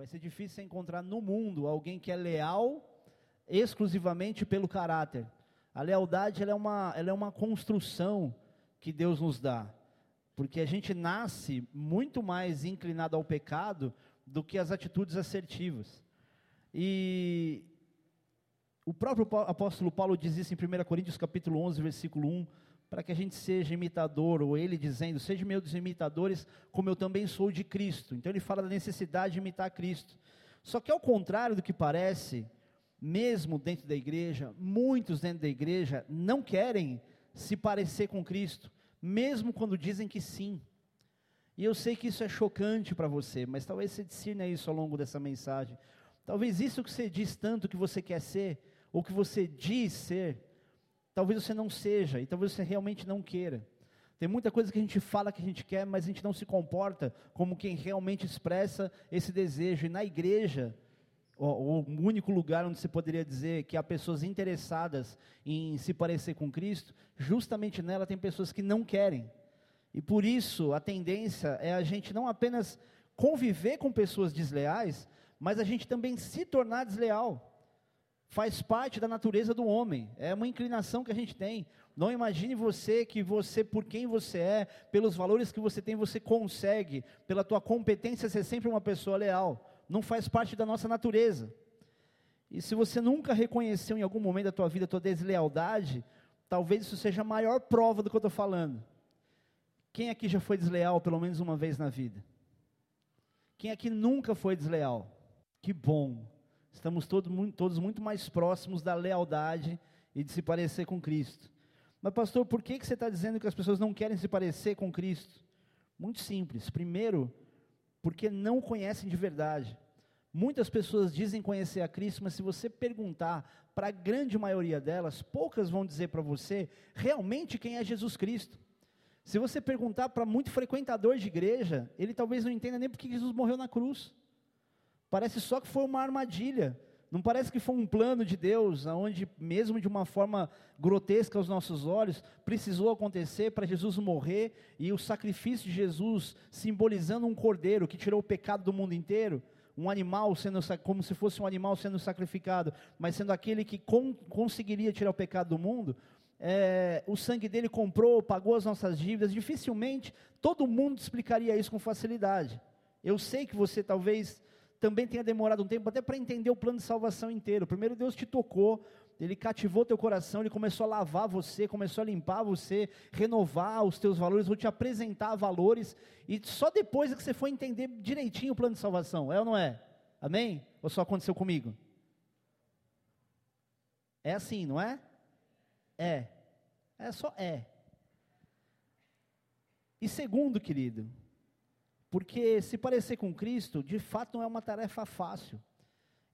Vai ser difícil encontrar no mundo alguém que é leal exclusivamente pelo caráter. A lealdade ela é, uma, ela é uma construção que Deus nos dá. Porque a gente nasce muito mais inclinado ao pecado do que as atitudes assertivas. E o próprio apóstolo Paulo diz isso em 1 Coríntios capítulo 11, versículo 1, para que a gente seja imitador, ou ele dizendo, seja meus imitadores, como eu também sou de Cristo. Então ele fala da necessidade de imitar Cristo. Só que ao contrário do que parece, mesmo dentro da igreja, muitos dentro da igreja não querem se parecer com Cristo, mesmo quando dizem que sim. E eu sei que isso é chocante para você, mas talvez você discirna isso ao longo dessa mensagem. Talvez isso que você diz tanto que você quer ser, ou que você diz ser, talvez você não seja, e talvez você realmente não queira. Tem muita coisa que a gente fala que a gente quer, mas a gente não se comporta como quem realmente expressa esse desejo. E na igreja, o, único lugar onde você poderia dizer que há pessoas interessadas em se parecer com Cristo, justamente nela tem pessoas que não querem. E por isso a tendência é a gente não apenas conviver com pessoas desleais, mas a gente também se tornar desleal. Faz parte da natureza do homem, é uma inclinação que a gente tem. Não imagine você que você, por quem você é, pelos valores que você tem, você consegue, pela tua competência, ser sempre uma pessoa leal não faz parte da nossa natureza. E se você nunca reconheceu em algum momento da tua vida a tua deslealdade, talvez isso seja a maior prova do que eu estou falando. Quem aqui já foi desleal pelo menos uma vez na vida? Quem aqui nunca foi desleal? Que bom. Estamos todos, todos muito mais próximos da lealdade e de se parecer com Cristo. Mas, pastor, por que, que você está dizendo que as pessoas não querem se parecer com Cristo? Muito simples. Primeiro, porque não conhecem de verdade. Muitas pessoas dizem conhecer a Cristo, mas se você perguntar para a grande maioria delas, poucas vão dizer para você realmente quem é Jesus Cristo. Se você perguntar para muito frequentador de igreja, ele talvez não entenda nem porque Jesus morreu na cruz. Parece só que foi uma armadilha. Não parece que foi um plano de Deus, onde, mesmo de uma forma grotesca aos nossos olhos, precisou acontecer para Jesus morrer e o sacrifício de Jesus simbolizando um cordeiro que tirou o pecado do mundo inteiro, um animal sendo como se fosse um animal sendo sacrificado, mas sendo aquele que con, conseguiria tirar o pecado do mundo. É, o sangue dele comprou, pagou as nossas dívidas. Dificilmente todo mundo explicaria isso com facilidade. Eu sei que você talvez também tenha demorado um tempo até para entender o plano de salvação inteiro. Primeiro Deus te tocou, ele cativou teu coração, ele começou a lavar você, começou a limpar você, renovar os teus valores, vou te apresentar valores, e só depois é que você foi entender direitinho o plano de salvação, é ou não é? Amém? Ou só aconteceu comigo? É assim, não é? É. É só é. E segundo, querido, porque se parecer com Cristo, de fato não é uma tarefa fácil.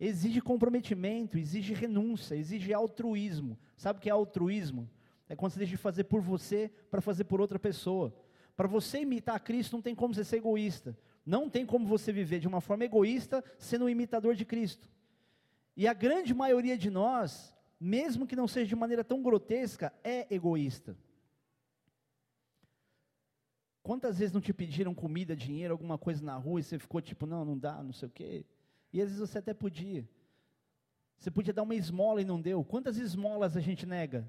Exige comprometimento, exige renúncia, exige altruísmo. Sabe o que é altruísmo? É quando você deixa de fazer por você para fazer por outra pessoa. Para você imitar Cristo, não tem como você ser egoísta. Não tem como você viver de uma forma egoísta sendo um imitador de Cristo. E a grande maioria de nós, mesmo que não seja de maneira tão grotesca, é egoísta. Quantas vezes não te pediram comida, dinheiro, alguma coisa na rua e você ficou tipo, não, não dá, não sei o quê? E às vezes você até podia. Você podia dar uma esmola e não deu. Quantas esmolas a gente nega?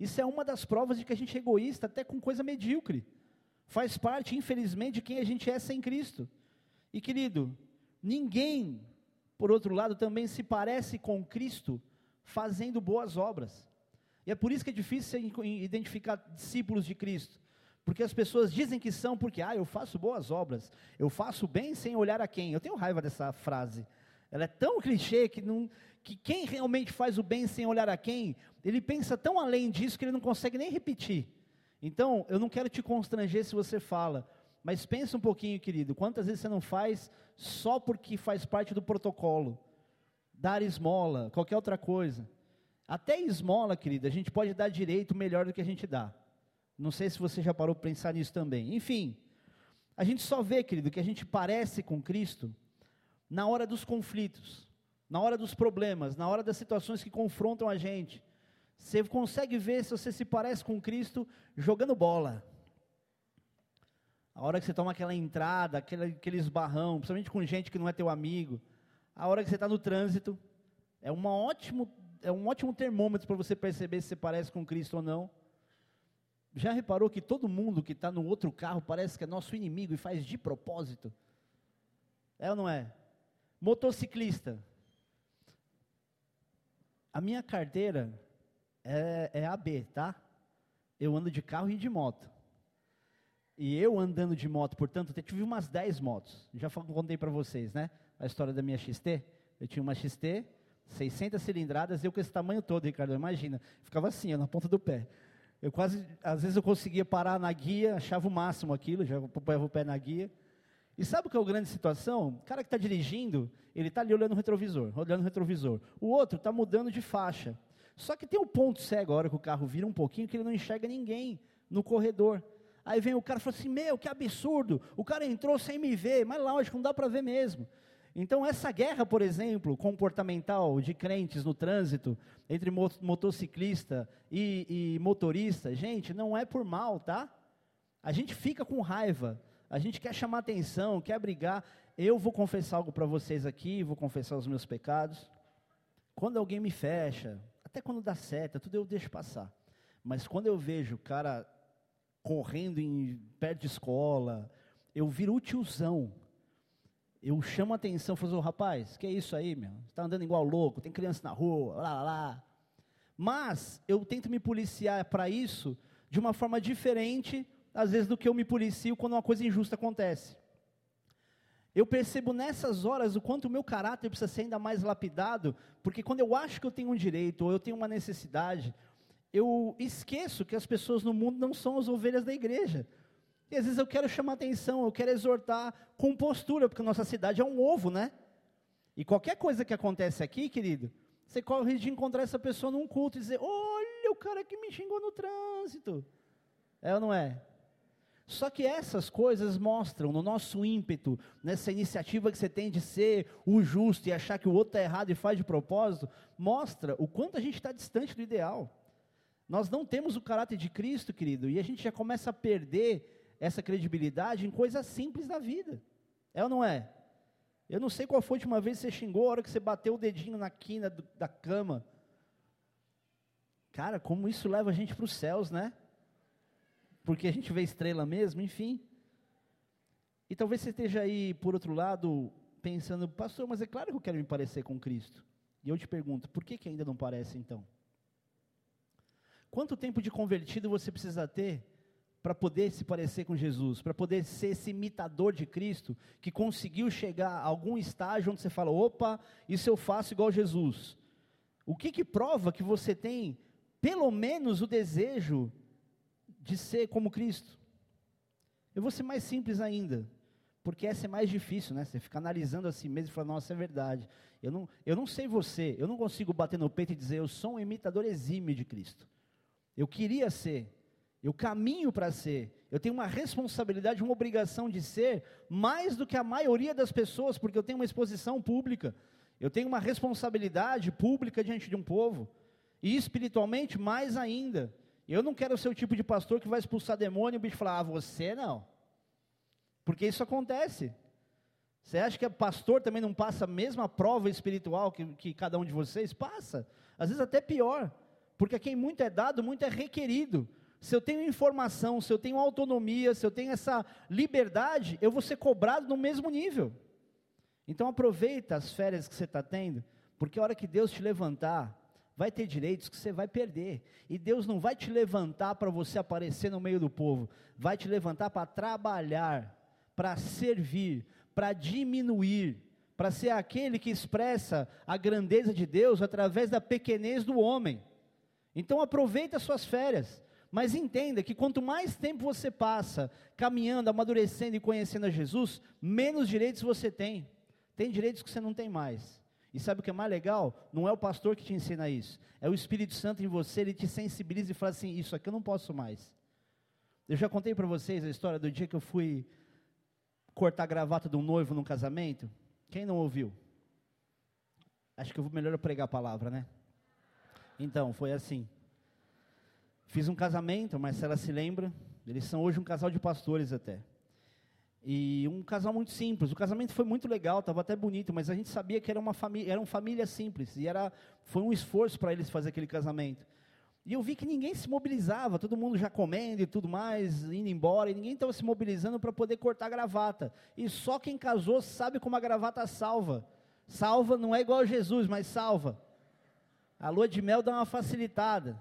Isso é uma das provas de que a gente é egoísta, até com coisa medíocre. Faz parte, infelizmente, de quem a gente é sem Cristo. E querido, ninguém, por outro lado, também se parece com Cristo fazendo boas obras. E é por isso que é difícil identificar discípulos de Cristo. Porque as pessoas dizem que são porque, ah, eu faço boas obras, eu faço bem sem olhar a quem. Eu tenho raiva dessa frase. Ela é tão clichê que, não, que quem realmente faz o bem sem olhar a quem, ele pensa tão além disso que ele não consegue nem repetir. Então, eu não quero te constranger se você fala, mas pensa um pouquinho, querido, quantas vezes você não faz só porque faz parte do protocolo? Dar esmola, qualquer outra coisa. Até esmola, querido, a gente pode dar direito melhor do que a gente dá. Não sei se você já parou para pensar nisso também. Enfim, a gente só vê, querido, que a gente parece com Cristo na hora dos conflitos, na hora dos problemas, na hora das situações que confrontam a gente. Você consegue ver se você se parece com Cristo jogando bola. A hora que você toma aquela entrada, aquele, aquele esbarrão, principalmente com gente que não é teu amigo. A hora que você está no trânsito. É, uma ótimo, é um ótimo termômetro para você perceber se você parece com Cristo ou não. Já reparou que todo mundo que está no outro carro parece que é nosso inimigo e faz de propósito? É ou não é? Motociclista. A minha carteira é, é AB, tá? Eu ando de carro e de moto. E eu andando de moto, portanto, eu tive umas 10 motos. Já contei para vocês, né? A história da minha XT. Eu tinha uma XT, 600 cilindradas, eu com esse tamanho todo, Ricardo, imagina. Ficava assim, ó, na ponta do pé. Eu quase, às vezes eu conseguia parar na guia, achava o máximo aquilo, já apoiava o pé na guia. E sabe o que é a grande situação? O cara que está dirigindo, ele está ali olhando o retrovisor, olhando o retrovisor. O outro está mudando de faixa. Só que tem um ponto cego, a hora que o carro vira um pouquinho, que ele não enxerga ninguém no corredor. Aí vem o cara e fala assim: Meu, que absurdo, o cara entrou sem me ver, mas lógico, não dá para ver mesmo. Então, essa guerra, por exemplo, comportamental de crentes no trânsito, entre motociclista e, e motorista, gente, não é por mal, tá? A gente fica com raiva, a gente quer chamar atenção, quer brigar. Eu vou confessar algo para vocês aqui, vou confessar os meus pecados. Quando alguém me fecha, até quando dá seta, tudo eu deixo passar. Mas quando eu vejo o cara correndo em perto de escola, eu viro o tiozão eu chamo a atenção, falo assim, rapaz, que é isso aí, meu? Você está andando igual louco, tem criança na rua, lá, lá, lá. Mas eu tento me policiar para isso de uma forma diferente, às vezes, do que eu me policio quando uma coisa injusta acontece. Eu percebo nessas horas o quanto o meu caráter precisa ser ainda mais lapidado, porque quando eu acho que eu tenho um direito, ou eu tenho uma necessidade, eu esqueço que as pessoas no mundo não são as ovelhas da igreja. E às vezes eu quero chamar atenção, eu quero exortar com postura, porque nossa cidade é um ovo, né? E qualquer coisa que acontece aqui, querido, você corre de encontrar essa pessoa num culto e dizer: Olha o cara que me xingou no trânsito. É ou não é? Só que essas coisas mostram no nosso ímpeto, nessa iniciativa que você tem de ser o justo e achar que o outro está errado e faz de propósito, mostra o quanto a gente está distante do ideal. Nós não temos o caráter de Cristo, querido, e a gente já começa a perder essa credibilidade em coisas simples da vida. É ou não é? Eu não sei qual foi a última vez que você xingou a hora que você bateu o dedinho na quina do, da cama. Cara, como isso leva a gente para os céus, né? Porque a gente vê estrela mesmo, enfim. E talvez você esteja aí, por outro lado, pensando, pastor, mas é claro que eu quero me parecer com Cristo. E eu te pergunto, por que, que ainda não parece então? Quanto tempo de convertido você precisa ter para poder se parecer com Jesus, para poder ser esse imitador de Cristo, que conseguiu chegar a algum estágio onde você fala: opa, isso eu faço igual Jesus. O que, que prova que você tem, pelo menos, o desejo de ser como Cristo? Eu vou ser mais simples ainda, porque essa é mais difícil, né? Você fica analisando a si mesmo e fala: nossa, é verdade. Eu não, eu não sei você, eu não consigo bater no peito e dizer: eu sou um imitador exímio de Cristo. Eu queria ser, eu caminho para ser. Eu tenho uma responsabilidade, uma obrigação de ser mais do que a maioria das pessoas, porque eu tenho uma exposição pública. Eu tenho uma responsabilidade pública diante de um povo. E espiritualmente, mais ainda. Eu não quero ser o tipo de pastor que vai expulsar demônio e o bicho falar, ah, você não. Porque isso acontece. Você acha que o pastor também não passa a mesma prova espiritual que, que cada um de vocês? Passa. Às vezes até pior. Porque a quem muito é dado, muito é requerido se eu tenho informação, se eu tenho autonomia, se eu tenho essa liberdade, eu vou ser cobrado no mesmo nível. Então aproveita as férias que você está tendo, porque a hora que Deus te levantar, vai ter direitos que você vai perder. E Deus não vai te levantar para você aparecer no meio do povo, vai te levantar para trabalhar, para servir, para diminuir, para ser aquele que expressa a grandeza de Deus através da pequenez do homem. Então aproveita as suas férias. Mas entenda que quanto mais tempo você passa caminhando, amadurecendo e conhecendo a Jesus, menos direitos você tem. Tem direitos que você não tem mais. E sabe o que é mais legal? Não é o pastor que te ensina isso. É o Espírito Santo em você, ele te sensibiliza e fala assim: Isso aqui eu não posso mais. Eu já contei para vocês a história do dia que eu fui cortar a gravata de um noivo num casamento. Quem não ouviu? Acho que eu vou melhor pregar a palavra, né? Então, foi assim. Fiz um casamento, a Marcela se lembra. Eles são hoje um casal de pastores até. E um casal muito simples. O casamento foi muito legal, estava até bonito, mas a gente sabia que era uma família, era uma família simples. E era, foi um esforço para eles fazer aquele casamento. E eu vi que ninguém se mobilizava, todo mundo já comendo e tudo mais, indo embora, e ninguém estava se mobilizando para poder cortar a gravata. E só quem casou sabe como a gravata salva. Salva não é igual a Jesus, mas salva. A lua de mel dá uma facilitada.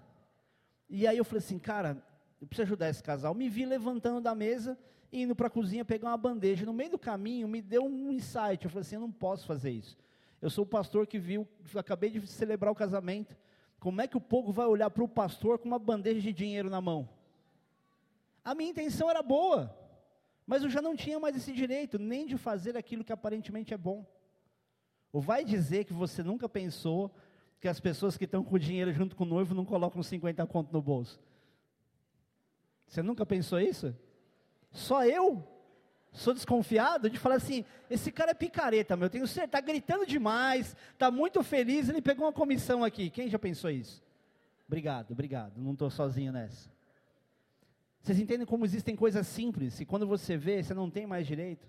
E aí eu falei assim, cara, eu preciso ajudar esse casal. Me vi levantando da mesa indo para a cozinha pegar uma bandeja. No meio do caminho, me deu um insight. Eu falei assim: eu não posso fazer isso. Eu sou o pastor que viu, acabei de celebrar o casamento. Como é que o povo vai olhar para o pastor com uma bandeja de dinheiro na mão? A minha intenção era boa, mas eu já não tinha mais esse direito, nem de fazer aquilo que aparentemente é bom. Ou vai dizer que você nunca pensou que as pessoas que estão com o dinheiro junto com o noivo não colocam 50 conto no bolso? Você nunca pensou isso? Só eu sou desconfiado de falar assim: esse cara é picareta, meu, tenho certeza, está gritando demais, está muito feliz, ele pegou uma comissão aqui. Quem já pensou isso? Obrigado, obrigado, não estou sozinho nessa. Vocês entendem como existem coisas simples e quando você vê, você não tem mais direito?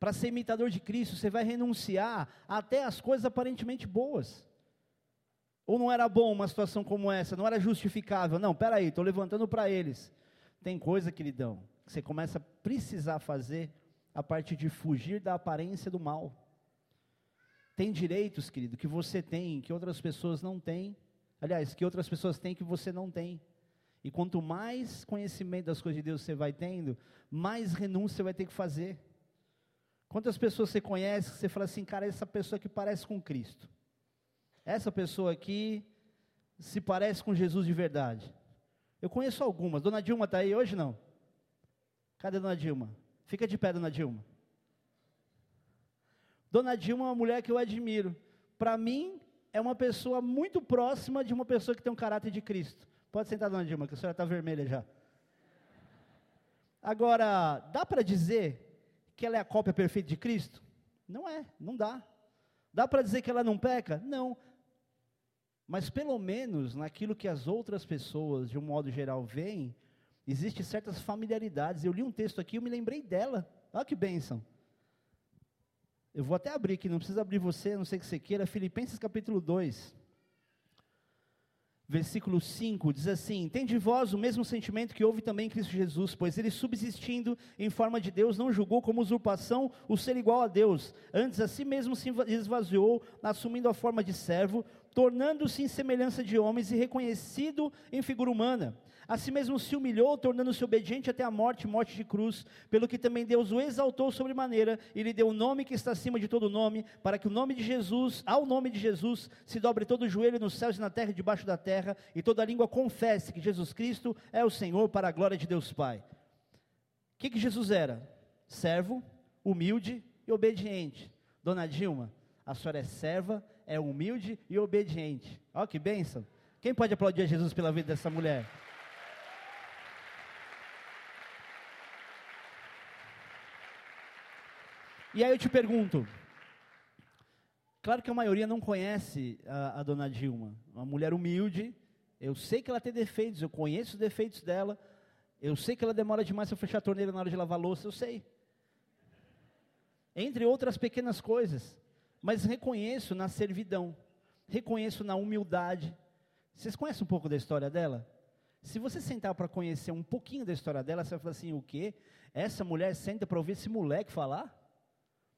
Para ser imitador de Cristo, você vai renunciar até as coisas aparentemente boas. Ou não era bom uma situação como essa, não era justificável. Não, peraí, estou levantando para eles. Tem coisa, queridão, que você começa a precisar fazer a partir de fugir da aparência do mal. Tem direitos, querido, que você tem, que outras pessoas não têm. Aliás, que outras pessoas têm que você não tem. E quanto mais conhecimento das coisas de Deus você vai tendo, mais renúncia você vai ter que fazer. Quantas pessoas você conhece que você fala assim, cara, essa pessoa que parece com Cristo. Essa pessoa aqui se parece com Jesus de verdade. Eu conheço algumas. Dona Dilma está aí hoje não? Cadê Dona Dilma? Fica de pé, Dona Dilma. Dona Dilma é uma mulher que eu admiro. Para mim, é uma pessoa muito próxima de uma pessoa que tem um caráter de Cristo. Pode sentar, Dona Dilma, que a senhora está vermelha já. Agora, dá para dizer que ela é a cópia perfeita de Cristo? Não é, não dá. Dá para dizer que ela não peca? Não. Mas pelo menos naquilo que as outras pessoas, de um modo geral, veem, Existem certas familiaridades. Eu li um texto aqui, eu me lembrei dela. Olha que bênção. Eu vou até abrir aqui, não precisa abrir você, não sei o que você queira. Filipenses capítulo 2, versículo 5, diz assim: Tem de vós o mesmo sentimento que houve também em Cristo Jesus, pois ele, subsistindo em forma de Deus, não julgou como usurpação o ser igual a Deus. Antes, a si mesmo se esvaziou, assumindo a forma de servo, tornando-se em semelhança de homens e reconhecido em figura humana a si mesmo se humilhou, tornando-se obediente até a morte, morte de cruz, pelo que também Deus o exaltou sobremaneira e lhe deu o um nome que está acima de todo nome, para que o nome de Jesus, ao nome de Jesus, se dobre todo o joelho nos céus e na terra e debaixo da terra, e toda língua confesse que Jesus Cristo é o Senhor para a glória de Deus Pai. O que, que Jesus era? Servo, humilde e obediente. Dona Dilma, a senhora é serva, é humilde e obediente. Olha que bênção. Quem pode aplaudir a Jesus pela vida dessa mulher? E aí eu te pergunto, claro que a maioria não conhece a, a, dona Dilma, uma mulher humilde, eu sei que ela tem defeitos, eu conheço os defeitos dela, eu sei que ela demora demais para fechar a torneira na hora de lavar louça, eu sei. Entre outras pequenas coisas, mas reconheço na servidão, reconheço na humildade. Vocês conhecem um pouco da história dela? Se você sentar para conhecer um pouquinho da história dela, você vai falar assim: o quê? Essa mulher senta para ouvir esse moleque falar?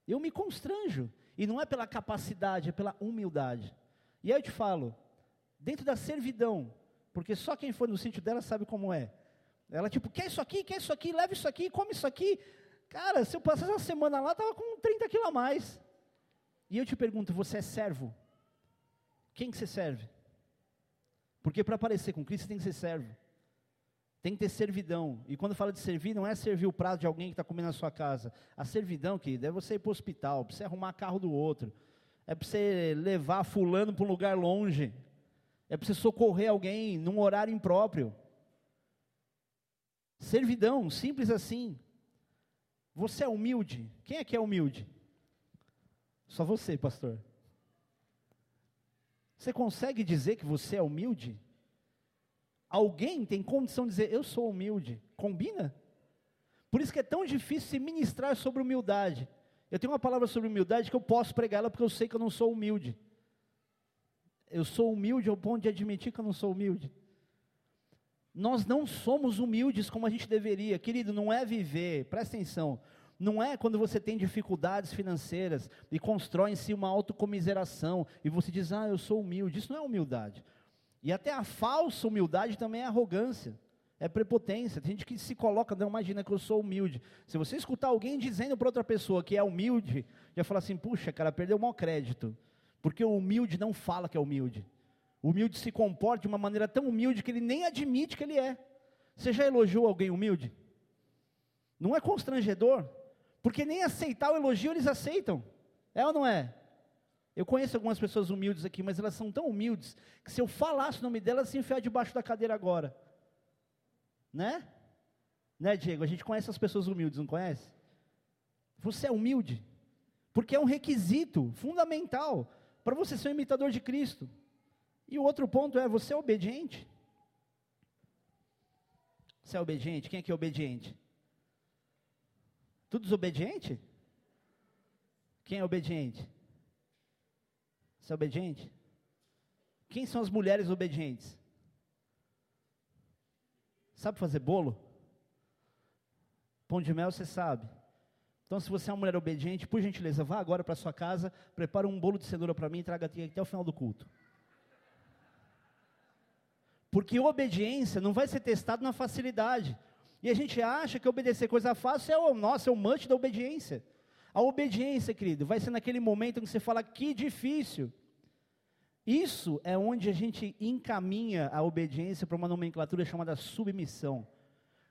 Eu me constranjo. E não é pela capacidade, é pela humildade. E aí eu te falo, dentro da servidão, porque só quem for no sítio dela sabe como é. Ela tipo, quer isso aqui, quer isso aqui, leva isso aqui, come isso aqui. Cara, se eu passasse uma semana lá, estava com 30 quilos a mais. E eu te pergunto, você é servo? Quem que você serve? Porque para aparecer com Cristo, tem que ser servo. Tem que ter servidão. E quando fala de servir, não é servir o prato de alguém que está comendo na sua casa. A servidão, querido, é você ir para o hospital, para você arrumar carro do outro. É para você levar fulano para um lugar longe. É para você socorrer alguém num horário impróprio. Servidão, simples assim. Você é humilde? Quem é que é humilde? Só você, pastor. Você consegue dizer que você é humilde? Alguém tem condição de dizer, eu sou humilde? Combina? Por isso que é tão difícil se ministrar sobre humildade. Eu tenho uma palavra sobre humildade que eu posso pregar ela porque eu sei que eu não sou humilde. Eu sou humilde ao ponto de admitir que eu não sou humilde. Nós não somos humildes como a gente deveria. Querido, não é viver, presta atenção, não é quando você tem dificuldades financeiras e constrói em si uma autocomiseração e você diz, ah, eu sou humilde. Isso não é humildade. E até a falsa humildade também é arrogância, é prepotência. Tem gente que se coloca, não imagina que eu sou humilde. Se você escutar alguém dizendo para outra pessoa que é humilde, já fala assim, puxa, cara, perdeu o mau crédito. Porque o humilde não fala que é humilde. O humilde se comporta de uma maneira tão humilde que ele nem admite que ele é. Você já elogiou alguém humilde? Não é constrangedor? Porque nem aceitar o elogio eles aceitam. É ou não é? Eu conheço algumas pessoas humildes aqui, mas elas são tão humildes que se eu falasse o nome delas, se enfiar debaixo da cadeira agora. Né? Né, Diego? A gente conhece as pessoas humildes, não conhece? Você é humilde, porque é um requisito fundamental para você ser um imitador de Cristo. E o outro ponto é: você é obediente? Você é obediente? Quem é que é obediente? Tudo desobediente? Quem é obediente? Você é obediente? Quem são as mulheres obedientes? Sabe fazer bolo? Pão de mel você sabe. Então, se você é uma mulher obediente, por gentileza, vá agora para sua casa, prepara um bolo de cenoura para mim e traga aqui até o final do culto. Porque obediência não vai ser testado na facilidade. E a gente acha que obedecer coisa fácil é o nosso, é o manche da obediência. A obediência, querido, vai ser naquele momento em que você fala que difícil. Isso é onde a gente encaminha a obediência para uma nomenclatura chamada submissão.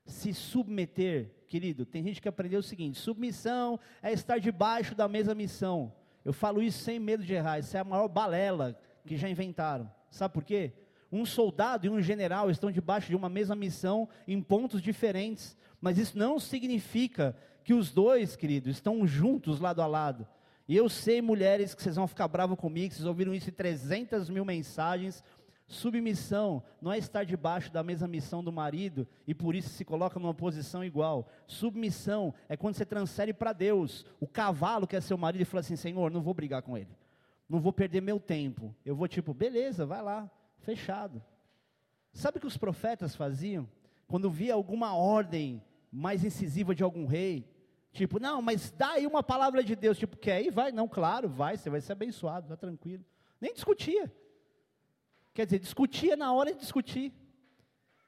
Se submeter, querido, tem gente que aprendeu o seguinte: submissão é estar debaixo da mesma missão. Eu falo isso sem medo de errar, isso é a maior balela que já inventaram. Sabe por quê? Um soldado e um general estão debaixo de uma mesma missão em pontos diferentes, mas isso não significa que os dois, queridos, estão juntos lado a lado. E eu sei, mulheres, que vocês vão ficar bravos comigo, vocês ouviram isso em 300 mil mensagens. Submissão não é estar debaixo da mesma missão do marido e por isso se coloca numa posição igual. Submissão é quando você transfere para Deus o cavalo que é seu marido e fala assim: Senhor, não vou brigar com ele, não vou perder meu tempo. Eu vou tipo, beleza, vai lá, fechado. Sabe o que os profetas faziam? Quando via alguma ordem mais incisiva de algum rei, tipo, não, mas dá aí uma palavra de Deus, tipo, quer ir? Vai, não, claro, vai, você vai ser abençoado, está tranquilo. Nem discutia. Quer dizer, discutia na hora de discutir.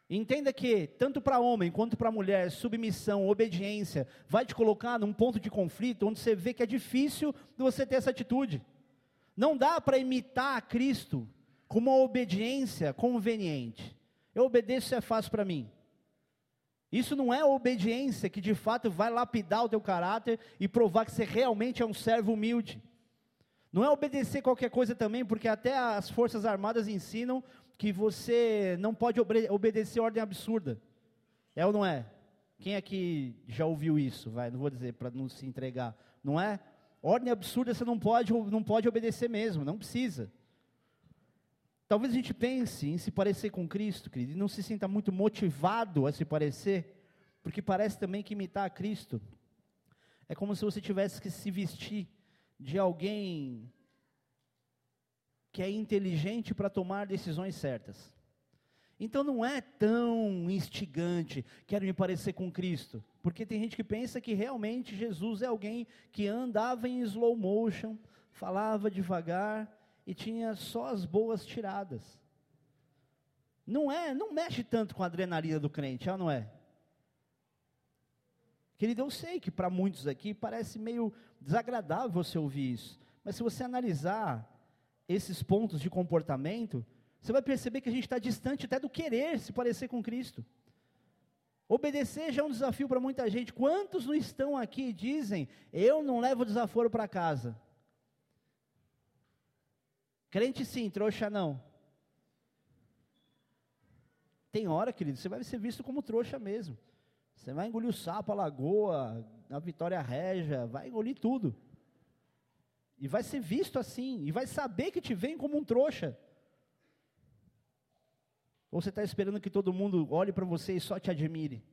Entenda que, tanto para homem quanto para mulher, submissão, obediência, vai te colocar num ponto de conflito onde você vê que é difícil você ter essa atitude. Não dá para imitar a Cristo com uma obediência conveniente. Eu obedeço, isso é fácil para mim. Isso não é obediência que de fato vai lapidar o teu caráter e provar que você realmente é um servo humilde. Não é obedecer qualquer coisa também, porque até as Forças Armadas ensinam que você não pode obede obedecer ordem absurda. É ou não é? Quem aqui já ouviu isso? Vai, não vou dizer para não se entregar. Não é? Ordem absurda você não pode, não pode obedecer mesmo, não precisa. Talvez a gente pense em se parecer com Cristo, querido, e não se sinta muito motivado a se parecer, porque parece também que imitar a Cristo é como se você tivesse que se vestir de alguém que é inteligente para tomar decisões certas. Então não é tão instigante, quero me parecer com Cristo, porque tem gente que pensa que realmente Jesus é alguém que andava em slow motion, falava devagar, e tinha só as boas tiradas. Não é, não mexe tanto com a adrenalina do crente, ou não é? Querido, eu sei que para muitos aqui parece meio desagradável você ouvir isso, mas se você analisar esses pontos de comportamento, você vai perceber que a gente está distante até do querer se parecer com Cristo. Obedecer já é um desafio para muita gente. Quantos não estão aqui e dizem, eu não levo desaforo para casa? Crente sim, trouxa não. Tem hora, querido, você vai ser visto como trouxa mesmo. Você vai engolir o sapo, a lagoa, a vitória régia, vai engolir tudo. E vai ser visto assim, e vai saber que te vem como um trouxa. Ou você está esperando que todo mundo olhe para você e só te admire?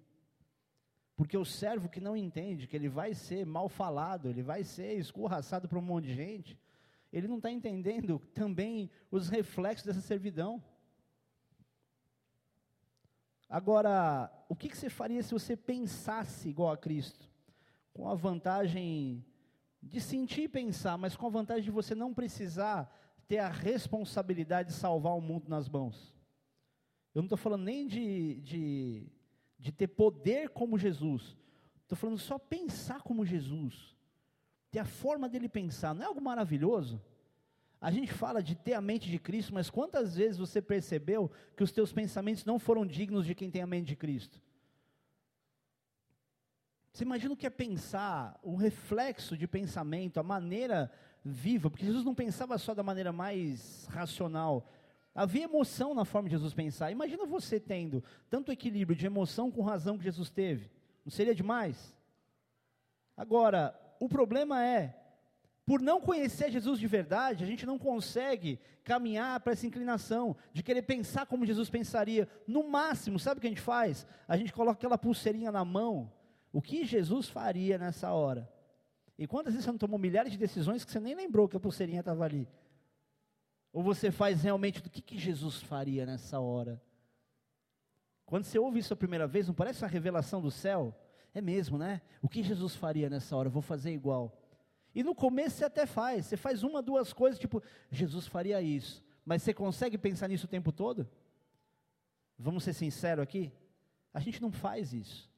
Porque o servo que não entende que ele vai ser mal falado, ele vai ser escorraçado por um monte de gente, ele não está entendendo também os reflexos dessa servidão. Agora, o que, que você faria se você pensasse igual a Cristo? Com a vantagem de sentir e pensar, mas com a vantagem de você não precisar ter a responsabilidade de salvar o mundo nas mãos. Eu não estou falando nem de, de, de ter poder como Jesus, estou falando só pensar como Jesus, ter a forma dele pensar, não é algo maravilhoso? A gente fala de ter a mente de Cristo, mas quantas vezes você percebeu que os teus pensamentos não foram dignos de quem tem a mente de Cristo? Você imagina o que é pensar, o reflexo de pensamento, a maneira viva, porque Jesus não pensava só da maneira mais racional. Havia emoção na forma de Jesus pensar. Imagina você tendo tanto equilíbrio de emoção com razão que Jesus teve. Não seria demais? Agora, o problema é, por não conhecer Jesus de verdade, a gente não consegue caminhar para essa inclinação de querer pensar como Jesus pensaria. No máximo, sabe o que a gente faz? A gente coloca aquela pulseirinha na mão o que Jesus faria nessa hora? E quantas vezes você não tomou milhares de decisões que você nem lembrou que a pulseirinha estava ali? Ou você faz realmente do que, que Jesus faria nessa hora? Quando você ouve isso a primeira vez, não parece uma revelação do céu? É mesmo, né? O que Jesus faria nessa hora? Eu vou fazer igual. E no começo você até faz, você faz uma, duas coisas, tipo, Jesus faria isso. Mas você consegue pensar nisso o tempo todo? Vamos ser sinceros aqui? A gente não faz isso.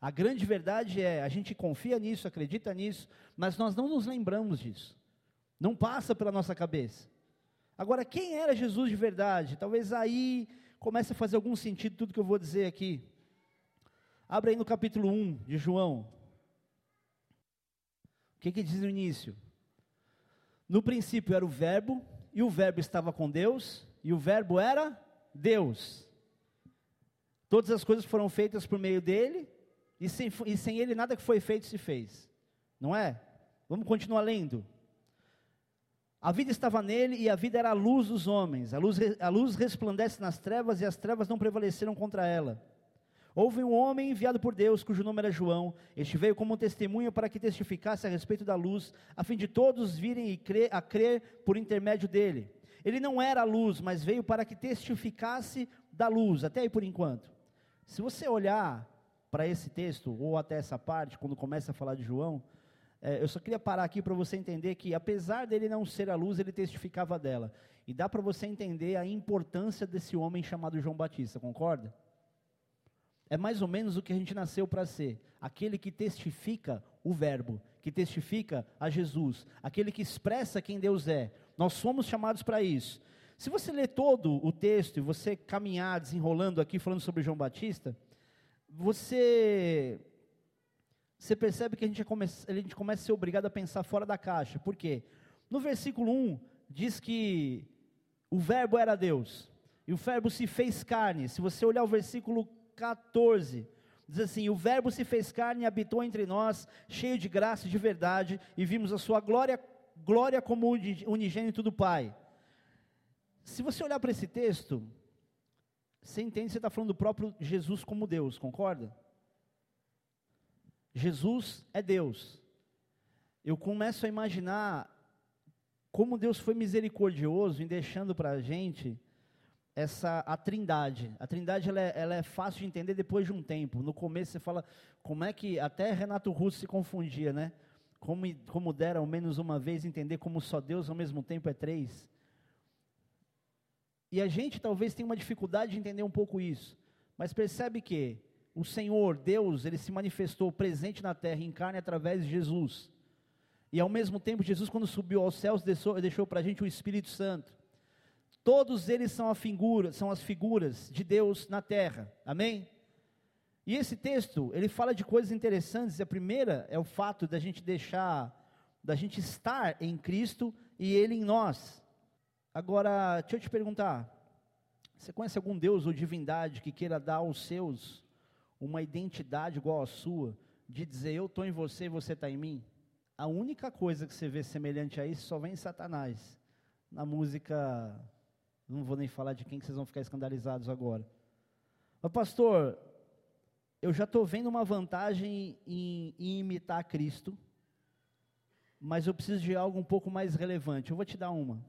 A grande verdade é, a gente confia nisso, acredita nisso, mas nós não nos lembramos disso. Não passa pela nossa cabeça. Agora, quem era Jesus de verdade? Talvez aí comece a fazer algum sentido tudo que eu vou dizer aqui. Abra aí no capítulo 1 de João. O que, que diz no início? No princípio era o Verbo, e o Verbo estava com Deus, e o Verbo era Deus. Todas as coisas foram feitas por meio dele, e sem, e sem ele nada que foi feito se fez. Não é? Vamos continuar lendo. A vida estava nele e a vida era a luz dos homens. A luz, a luz resplandece nas trevas e as trevas não prevaleceram contra ela. Houve um homem enviado por Deus, cujo nome era João. Este veio como testemunho para que testificasse a respeito da luz, a fim de todos virem a crer por intermédio dele. Ele não era a luz, mas veio para que testificasse da luz, até aí por enquanto. Se você olhar para esse texto, ou até essa parte, quando começa a falar de João, é, eu só queria parar aqui para você entender que, apesar dele não ser a luz, ele testificava dela. E dá para você entender a importância desse homem chamado João Batista, concorda? É mais ou menos o que a gente nasceu para ser: aquele que testifica o Verbo, que testifica a Jesus, aquele que expressa quem Deus é. Nós somos chamados para isso. Se você ler todo o texto e você caminhar desenrolando aqui falando sobre João Batista, você você percebe que a gente, começa, a gente começa a ser obrigado a pensar fora da caixa. Por quê? No versículo 1 diz que o verbo era Deus. E o verbo se fez carne. Se você olhar o versículo 14, diz assim: O verbo se fez carne e habitou entre nós, cheio de graça e de verdade, e vimos a sua glória, glória como unigênito do Pai. Se você olhar para esse texto, você entende que você está falando do próprio Jesus como Deus, concorda? Jesus é Deus. Eu começo a imaginar como Deus foi misericordioso em deixando para a gente essa a trindade. A trindade ela é, ela é, fácil de entender depois de um tempo. No começo você fala, como é que até Renato Russo se confundia, né? Como, como dera ao menos uma vez entender como só Deus ao mesmo tempo é três. E a gente talvez tenha uma dificuldade de entender um pouco isso. Mas percebe que o Senhor, Deus, ele se manifestou presente na terra em carne através de Jesus. E ao mesmo tempo, Jesus, quando subiu aos céus, deixou, deixou para a gente o Espírito Santo. Todos eles são, figura, são as figuras de Deus na terra. Amém? E esse texto, ele fala de coisas interessantes. A primeira é o fato da gente deixar, da gente estar em Cristo e Ele em nós. Agora, deixa eu te perguntar: você conhece algum Deus ou divindade que queira dar aos seus uma identidade igual à sua, de dizer eu estou em você e você está em mim? A única coisa que você vê semelhante a isso só vem em Satanás. Na música, não vou nem falar de quem que vocês vão ficar escandalizados agora. Mas pastor, eu já estou vendo uma vantagem em, em imitar Cristo, mas eu preciso de algo um pouco mais relevante. Eu vou te dar uma.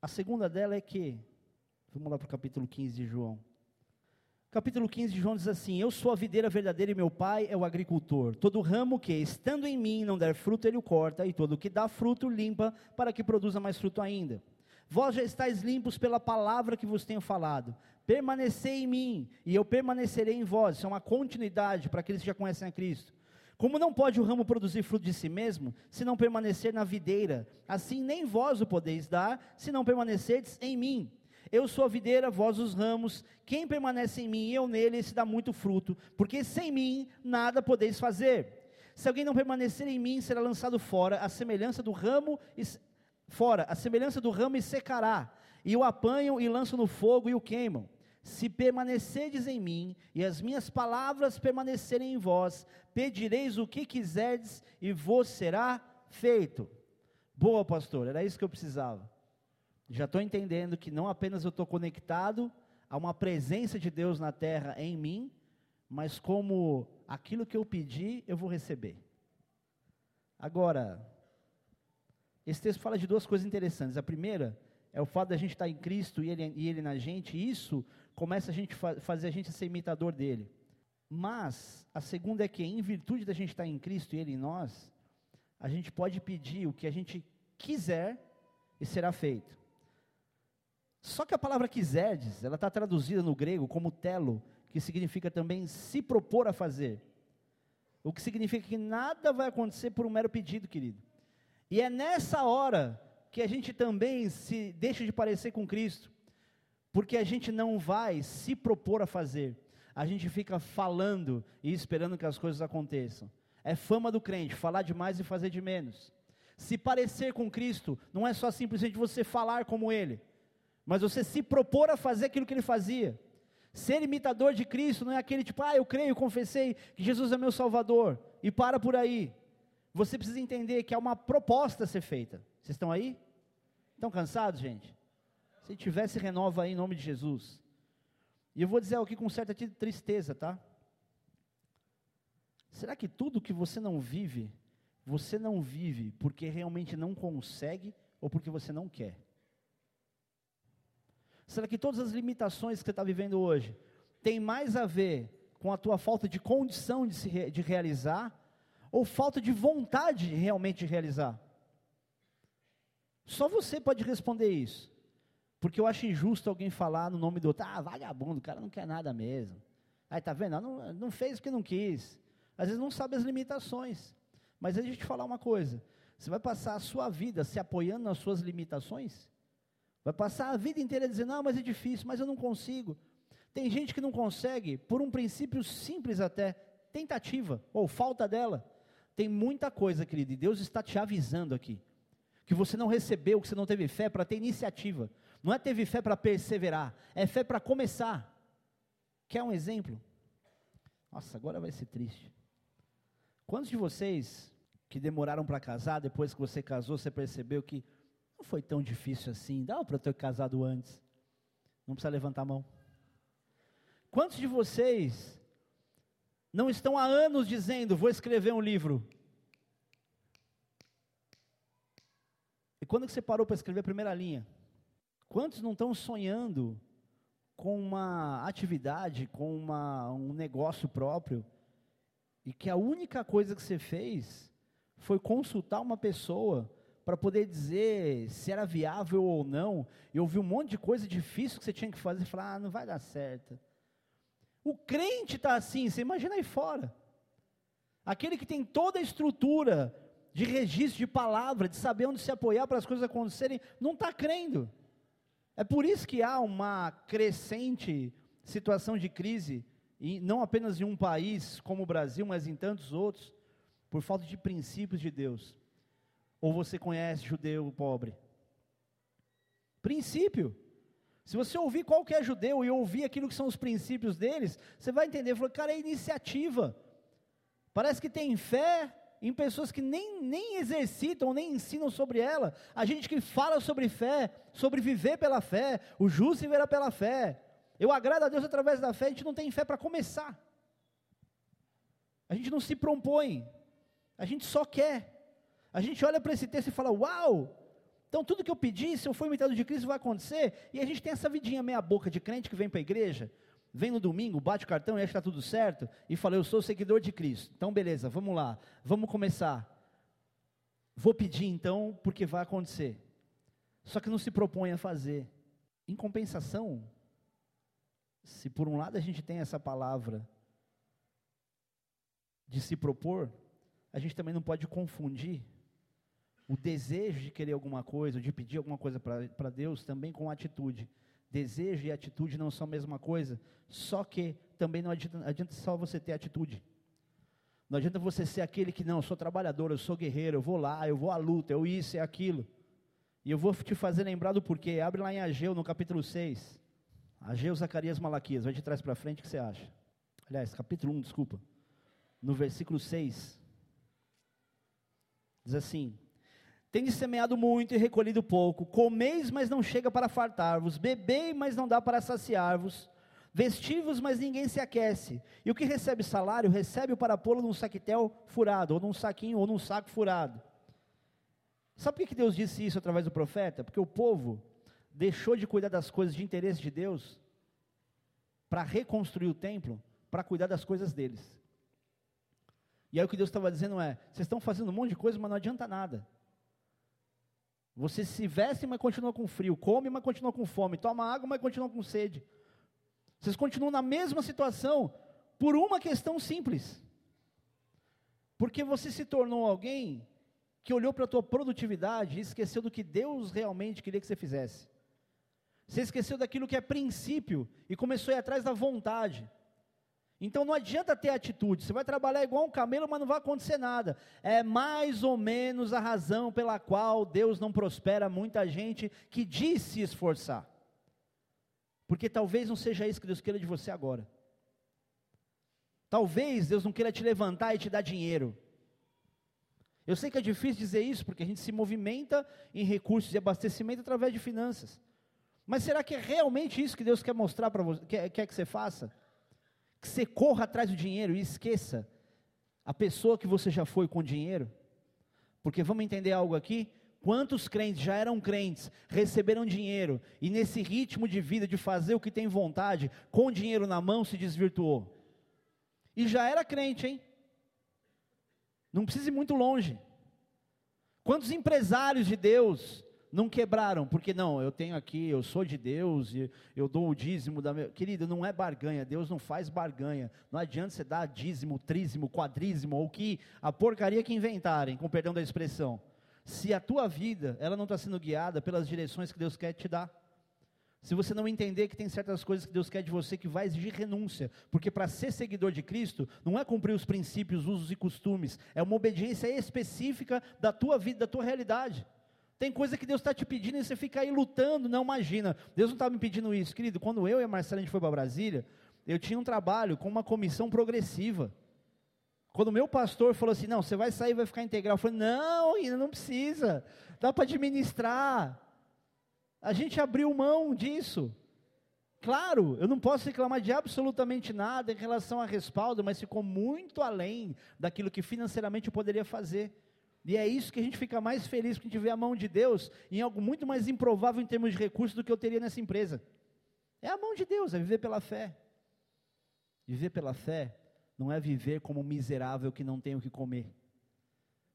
A segunda dela é que, vamos lá para o capítulo 15 de João. Capítulo 15 de João diz assim: Eu sou a videira verdadeira e meu pai é o agricultor. Todo ramo que, estando em mim, não der fruto, ele o corta, e todo que dá fruto, limpa, para que produza mais fruto ainda. Vós já estáis limpos pela palavra que vos tenho falado. Permanecei em mim, e eu permanecerei em vós. Isso é uma continuidade para aqueles que já conhecem a Cristo. Como não pode o ramo produzir fruto de si mesmo, se não permanecer na videira, assim nem vós o podeis dar, se não permanecerdes em mim. Eu sou a videira, vós os ramos. Quem permanece em mim e eu nele, esse dá muito fruto, porque sem mim nada podeis fazer. Se alguém não permanecer em mim, será lançado fora, a semelhança do ramo fora, a semelhança do ramo e secará. E o apanham e lançam no fogo e o queimam. Se permanecerdes em mim e as minhas palavras permanecerem em vós, pedireis o que quiserdes e vos será feito. Boa, pastor, era isso que eu precisava. Já estou entendendo que não apenas eu estou conectado a uma presença de Deus na terra em mim, mas como aquilo que eu pedi, eu vou receber. Agora, esse texto fala de duas coisas interessantes. A primeira é o fato da gente estar em Cristo e Ele, e ele na gente, e isso começa a gente fa fazer a gente ser imitador dele. Mas a segunda é que, em virtude da gente estar em Cristo e Ele em nós, a gente pode pedir o que a gente quiser e será feito. Só que a palavra quiserdes, ela está traduzida no grego como telo, que significa também se propor a fazer. O que significa que nada vai acontecer por um mero pedido, querido. E é nessa hora que a gente também se deixa de parecer com Cristo, porque a gente não vai se propor a fazer, a gente fica falando e esperando que as coisas aconteçam. É fama do crente, falar demais e fazer de menos. Se parecer com Cristo, não é só simplesmente você falar como Ele, mas você se propor a fazer aquilo que Ele fazia. Ser imitador de Cristo não é aquele tipo, ah, eu creio, confessei que Jesus é meu Salvador, e para por aí você precisa entender que há uma proposta a ser feita. Vocês estão aí? Estão cansados, gente? Se tivesse, renova aí em nome de Jesus. E eu vou dizer aqui com certa tristeza, tá? Será que tudo que você não vive, você não vive porque realmente não consegue ou porque você não quer? Será que todas as limitações que você está vivendo hoje têm mais a ver com a tua falta de condição de, se, de realizar ou falta de vontade realmente de realizar? Só você pode responder isso. Porque eu acho injusto alguém falar no nome do outro, ah, vagabundo, o cara não quer nada mesmo. Aí tá vendo? Não, não fez porque não quis. Às vezes não sabe as limitações. Mas deixa eu te falar uma coisa. Você vai passar a sua vida se apoiando nas suas limitações? Vai passar a vida inteira dizendo, não, mas é difícil, mas eu não consigo. Tem gente que não consegue por um princípio simples até, tentativa, ou falta dela. Tem muita coisa, querido, e Deus está te avisando aqui. Que você não recebeu, que você não teve fé para ter iniciativa. Não é teve fé para perseverar, é fé para começar. Quer um exemplo? Nossa, agora vai ser triste. Quantos de vocês que demoraram para casar, depois que você casou, você percebeu que não foi tão difícil assim, dá para ter casado antes? Não precisa levantar a mão. Quantos de vocês não estão há anos dizendo, vou escrever um livro. E quando que você parou para escrever a primeira linha? Quantos não estão sonhando com uma atividade, com uma, um negócio próprio, e que a única coisa que você fez foi consultar uma pessoa para poder dizer se era viável ou não, e ouvir um monte de coisa difícil que você tinha que fazer, e falar, ah, não vai dar certo. O crente está assim, você imagina aí fora. Aquele que tem toda a estrutura de registro de palavra, de saber onde se apoiar para as coisas acontecerem, não está crendo. É por isso que há uma crescente situação de crise, e não apenas em um país como o Brasil, mas em tantos outros, por falta de princípios de Deus. Ou você conhece judeu pobre? Princípio. Se você ouvir qual que é judeu e ouvir aquilo que são os princípios deles, você vai entender, falou, cara, é iniciativa. Parece que tem fé em pessoas que nem, nem exercitam, nem ensinam sobre ela. A gente que fala sobre fé, sobre viver pela fé, o justo viverá pela fé. Eu agrado a Deus através da fé, a gente não tem fé para começar. A gente não se propõe. A gente só quer. A gente olha para esse texto e fala: Uau! Então tudo que eu pedi, se eu for imitado de Cristo, vai acontecer. E a gente tem essa vidinha meia boca de crente que vem para a igreja, vem no domingo, bate o cartão e acha que está tudo certo, e fala: Eu sou seguidor de Cristo. Então beleza, vamos lá, vamos começar. Vou pedir então, porque vai acontecer. Só que não se propõe a fazer. Em compensação, se por um lado a gente tem essa palavra de se propor, a gente também não pode confundir o desejo de querer alguma coisa, de pedir alguma coisa para Deus, também com atitude. Desejo e atitude não são a mesma coisa, só que também não adianta, adianta só você ter atitude. Não adianta você ser aquele que, não, eu sou trabalhador, eu sou guerreiro, eu vou lá, eu vou à luta, eu isso e aquilo. E eu vou te fazer lembrar do porquê. Abre lá em Ageu, no capítulo 6. Ageu, Zacarias, Malaquias. Vai de trás para frente, o que você acha? Aliás, capítulo 1, desculpa. No versículo 6. Diz assim: Tendes semeado muito e recolhido pouco, comeis, mas não chega para fartar-vos, bebei, mas não dá para saciar-vos, vestivos, mas ninguém se aquece. E o que recebe salário, recebe para pô-lo num saquitel furado, ou num saquinho, ou num saco furado. Sabe por que Deus disse isso através do profeta? Porque o povo deixou de cuidar das coisas de interesse de Deus para reconstruir o templo, para cuidar das coisas deles. E aí o que Deus estava dizendo é: vocês estão fazendo um monte de coisa, mas não adianta nada. Você se veste, mas continua com frio. Come, mas continua com fome. Toma água, mas continua com sede. Vocês continuam na mesma situação por uma questão simples. Porque você se tornou alguém que olhou para a tua produtividade e esqueceu do que Deus realmente queria que você fizesse. Você esqueceu daquilo que é princípio e começou a ir atrás da vontade. Então não adianta ter atitude, você vai trabalhar igual um camelo, mas não vai acontecer nada. É mais ou menos a razão pela qual Deus não prospera muita gente que diz se esforçar. Porque talvez não seja isso que Deus queira de você agora. Talvez Deus não queira te levantar e te dar dinheiro. Eu sei que é difícil dizer isso, porque a gente se movimenta em recursos de abastecimento através de finanças. Mas será que é realmente isso que Deus quer mostrar para você, quer, quer que você faça? Que você corra atrás do dinheiro e esqueça a pessoa que você já foi com dinheiro. Porque vamos entender algo aqui? Quantos crentes já eram crentes, receberam dinheiro e nesse ritmo de vida de fazer o que tem vontade, com dinheiro na mão se desvirtuou? E já era crente, hein? Não precisa ir muito longe. Quantos empresários de Deus não quebraram, porque não, eu tenho aqui, eu sou de Deus, e eu dou o dízimo da minha. Querido, não é barganha, Deus não faz barganha. Não adianta você dar dízimo, trízimo, quadrízimo, ou que a porcaria que inventarem, com perdão da expressão. Se a tua vida, ela não está sendo guiada pelas direções que Deus quer te dar. Se você não entender que tem certas coisas que Deus quer de você que vai exigir renúncia, porque para ser seguidor de Cristo, não é cumprir os princípios, usos e costumes, é uma obediência específica da tua vida, da tua realidade. Tem coisa que Deus está te pedindo e você fica aí lutando, não imagina. Deus não estava me pedindo isso, querido. Quando eu e a Marcela a gente foi para Brasília, eu tinha um trabalho com uma comissão progressiva. Quando o meu pastor falou assim, não, você vai sair vai ficar integral, eu falei, não, ainda não precisa, dá para administrar. A gente abriu mão disso. Claro, eu não posso reclamar de absolutamente nada em relação a respaldo, mas ficou muito além daquilo que financeiramente eu poderia fazer. E é isso que a gente fica mais feliz quando a gente vê a mão de Deus em algo muito mais improvável em termos de recursos do que eu teria nessa empresa. É a mão de Deus, é viver pela fé. Viver pela fé não é viver como um miserável que não tem o que comer.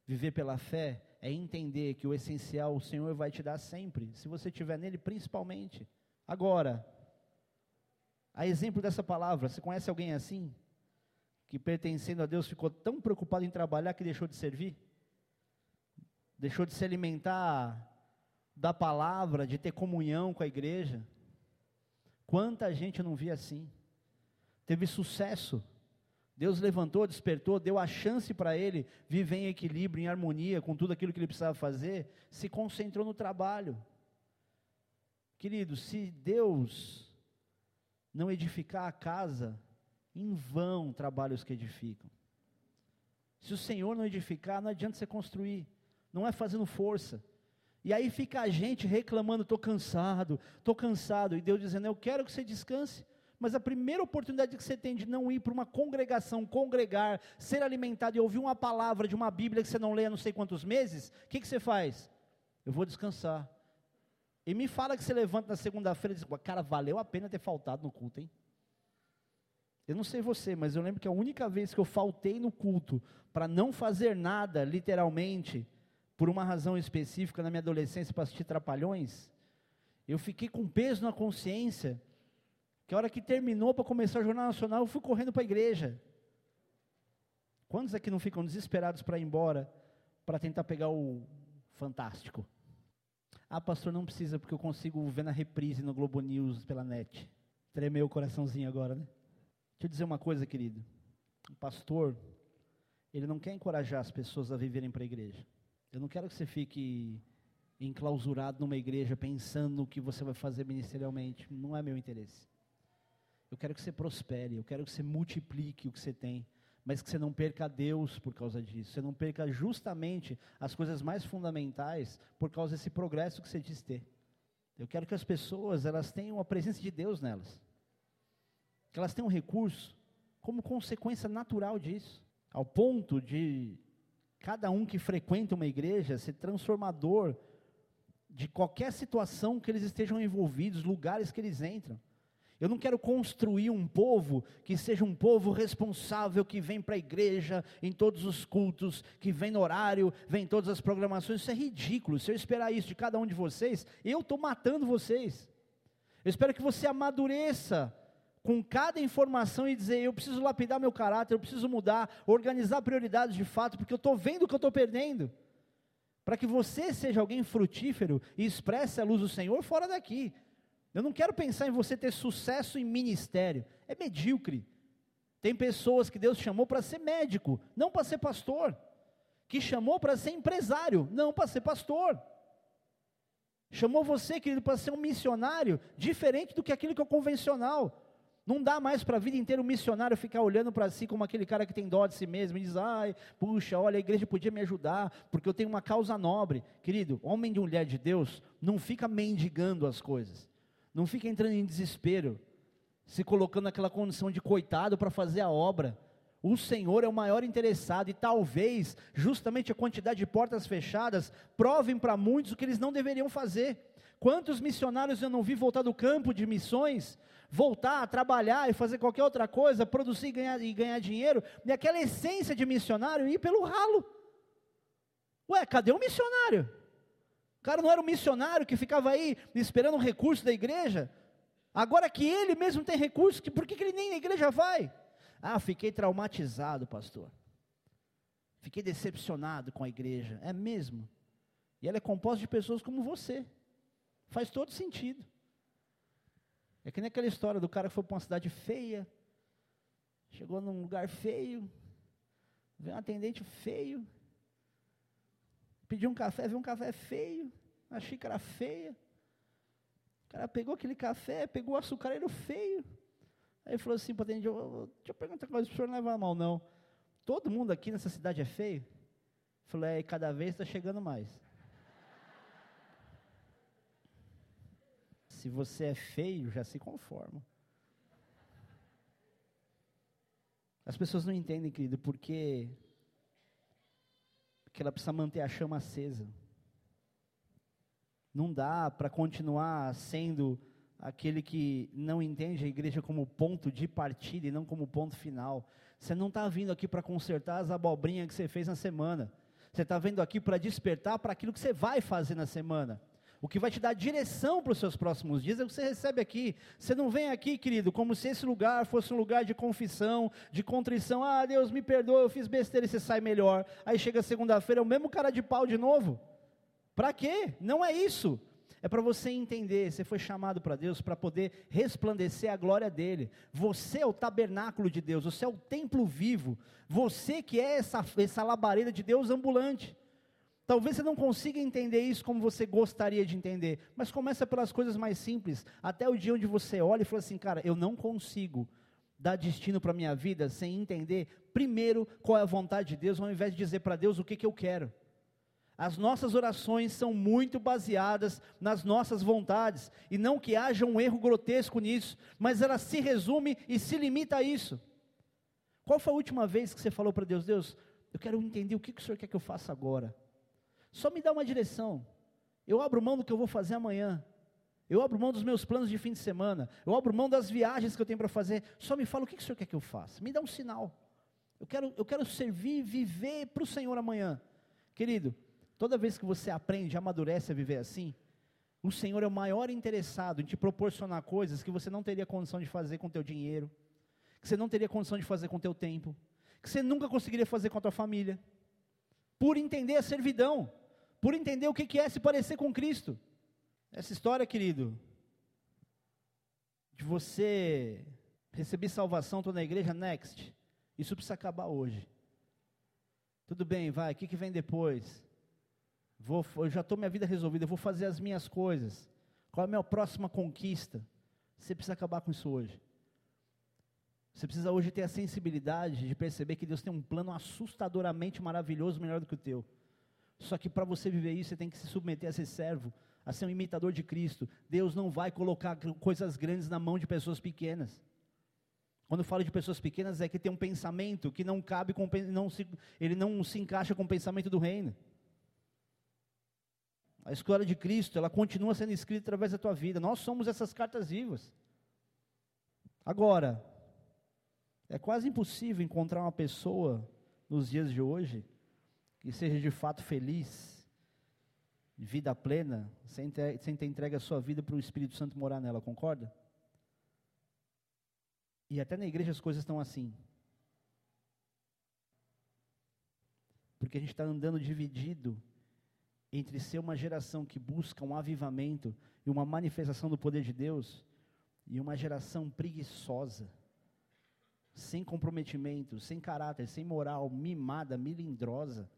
Viver pela fé é entender que o essencial o Senhor vai te dar sempre, se você estiver nele principalmente. Agora, a exemplo dessa palavra, você conhece alguém assim? Que pertencendo a Deus ficou tão preocupado em trabalhar que deixou de servir? Deixou de se alimentar da palavra, de ter comunhão com a igreja. Quanta gente não vi assim? Teve sucesso. Deus levantou, despertou, deu a chance para ele viver em equilíbrio, em harmonia com tudo aquilo que ele precisava fazer, se concentrou no trabalho. Querido, se Deus não edificar a casa, em vão trabalhos que edificam. Se o Senhor não edificar, não adianta você construir não é fazendo força. E aí fica a gente reclamando, estou cansado, estou cansado, e Deus dizendo, eu quero que você descanse, Mas a primeira oportunidade que você tem de não ir para uma congregação, congregar, ser alimentado e ouvir uma palavra de uma Bíblia que você não lê há não sei quantos meses, o que, que você faz? Eu vou descansar. E me fala que você levanta na segunda-feira e diz, cara, valeu a pena ter faltado no culto, hein? Eu não sei você, mas eu lembro que a única vez que eu faltei no culto para não fazer nada, literalmente, por uma razão específica na minha adolescência para assistir Trapalhões, eu fiquei com peso na consciência que a hora que terminou para começar o Jornal Nacional, eu fui correndo para a igreja. Quantos aqui não ficam desesperados para ir embora, para tentar pegar o Fantástico? Ah, pastor, não precisa, porque eu consigo ver na reprise no Globo News pela net. Tremeu o coraçãozinho agora, né? Deixa eu dizer uma coisa, querido. O pastor, ele não quer encorajar as pessoas a viverem para a igreja. Eu não quero que você fique enclausurado numa igreja pensando no que você vai fazer ministerialmente. Não é meu interesse. Eu quero que você prospere, eu quero que você multiplique o que você tem, mas que você não perca Deus por causa disso. Você não perca justamente as coisas mais fundamentais por causa desse progresso que você diz ter. Eu quero que as pessoas elas tenham a presença de Deus nelas. Que elas tenham recurso como consequência natural disso, ao ponto de cada um que frequenta uma igreja ser transformador de qualquer situação que eles estejam envolvidos, lugares que eles entram. Eu não quero construir um povo que seja um povo responsável, que vem para a igreja em todos os cultos, que vem no horário, vem em todas as programações. Isso é ridículo. Se eu esperar isso de cada um de vocês, eu estou matando vocês. Eu espero que você amadureça com cada informação e dizer: eu preciso lapidar meu caráter, eu preciso mudar, organizar prioridades de fato, porque eu estou vendo o que eu estou perdendo. Para que você seja alguém frutífero e expresse a luz do Senhor fora daqui. Eu não quero pensar em você ter sucesso em ministério, é medíocre. Tem pessoas que Deus chamou para ser médico, não para ser pastor. Que chamou para ser empresário, não para ser pastor. Chamou você, querido, para ser um missionário diferente do que aquilo que é convencional. Não dá mais para a vida inteira o missionário ficar olhando para si como aquele cara que tem dó de si mesmo e diz: ai, puxa, olha, a igreja podia me ajudar, porque eu tenho uma causa nobre. Querido, homem e mulher de Deus não fica mendigando as coisas. Não fica entrando em desespero, se colocando naquela condição de coitado para fazer a obra. O Senhor é o maior interessado e talvez, justamente a quantidade de portas fechadas, provem para muitos o que eles não deveriam fazer. Quantos missionários eu não vi voltar do campo de missões, voltar a trabalhar e fazer qualquer outra coisa, produzir e ganhar, e ganhar dinheiro, e aquela essência de missionário ir pelo ralo. Ué, cadê o missionário? O cara não era um missionário que ficava aí esperando um recurso da igreja. Agora que ele mesmo tem recurso, por que, que ele nem na igreja vai? Ah, fiquei traumatizado, pastor. Fiquei decepcionado com a igreja. É mesmo? E ela é composta de pessoas como você. Faz todo sentido. É que nem aquela história do cara que foi para uma cidade feia, chegou num lugar feio, veio um atendente feio, pediu um café, viu um café feio, uma xícara feia. O cara pegou aquele café, pegou o açucareiro feio. Aí falou assim para deixa eu perguntar uma coisa, o senhor não leva mal não. Todo mundo aqui nessa cidade é feio? Falei, é, cada vez está chegando mais. Se você é feio, já se conforma. As pessoas não entendem, querido, porque que ela precisa manter a chama acesa. Não dá para continuar sendo aquele que não entende a igreja como ponto de partida e não como ponto final. Você não está vindo aqui para consertar as abobrinhas que você fez na semana. Você está vindo aqui para despertar para aquilo que você vai fazer na semana. O que vai te dar direção para os seus próximos dias é o que você recebe aqui. Você não vem aqui, querido, como se esse lugar fosse um lugar de confissão, de contrição. Ah, Deus me perdoa, eu fiz besteira e você sai melhor. Aí chega segunda-feira, é o mesmo cara de pau de novo. Para quê? Não é isso. É para você entender, você foi chamado para Deus para poder resplandecer a glória dele. Você é o tabernáculo de Deus, você é o templo vivo. Você que é essa, essa labareda de Deus ambulante. Talvez você não consiga entender isso como você gostaria de entender, mas começa pelas coisas mais simples, até o dia onde você olha e fala assim, cara, eu não consigo dar destino para a minha vida sem entender primeiro qual é a vontade de Deus, ao invés de dizer para Deus o que, que eu quero. As nossas orações são muito baseadas nas nossas vontades, e não que haja um erro grotesco nisso, mas ela se resume e se limita a isso. Qual foi a última vez que você falou para Deus, Deus, eu quero entender o que, que o Senhor quer que eu faça agora? Só me dá uma direção. Eu abro mão do que eu vou fazer amanhã. Eu abro mão dos meus planos de fim de semana. Eu abro mão das viagens que eu tenho para fazer. Só me fala o que, que o Senhor quer que eu faça. Me dá um sinal. Eu quero, eu quero servir, viver para o Senhor amanhã. Querido, Toda vez que você aprende, amadurece a viver assim, o Senhor é o maior interessado em te proporcionar coisas que você não teria condição de fazer com o teu dinheiro, que você não teria condição de fazer com o teu tempo, que você nunca conseguiria fazer com a tua família, por entender a servidão, por entender o que é se parecer com Cristo. Essa história, querido, de você receber salvação, estou na igreja, next, isso precisa acabar hoje. Tudo bem, vai, o que, que vem depois? Vou, eu já estou minha vida resolvida, eu vou fazer as minhas coisas. Qual é a minha próxima conquista? Você precisa acabar com isso hoje. Você precisa hoje ter a sensibilidade de perceber que Deus tem um plano assustadoramente maravilhoso, melhor do que o teu. Só que para você viver isso, você tem que se submeter a ser servo, a ser um imitador de Cristo. Deus não vai colocar coisas grandes na mão de pessoas pequenas. Quando eu falo de pessoas pequenas, é que tem um pensamento que não cabe com, não se, ele não se encaixa com o pensamento do reino. A história de Cristo, ela continua sendo escrita através da tua vida. Nós somos essas cartas vivas. Agora, é quase impossível encontrar uma pessoa nos dias de hoje que seja de fato feliz, vida plena, sem ter, sem ter entregue a sua vida para o Espírito Santo morar nela, concorda? E até na igreja as coisas estão assim. Porque a gente está andando dividido entre ser uma geração que busca um avivamento e uma manifestação do poder de Deus e uma geração preguiçosa, sem comprometimento, sem caráter, sem moral, mimada, milindrosa.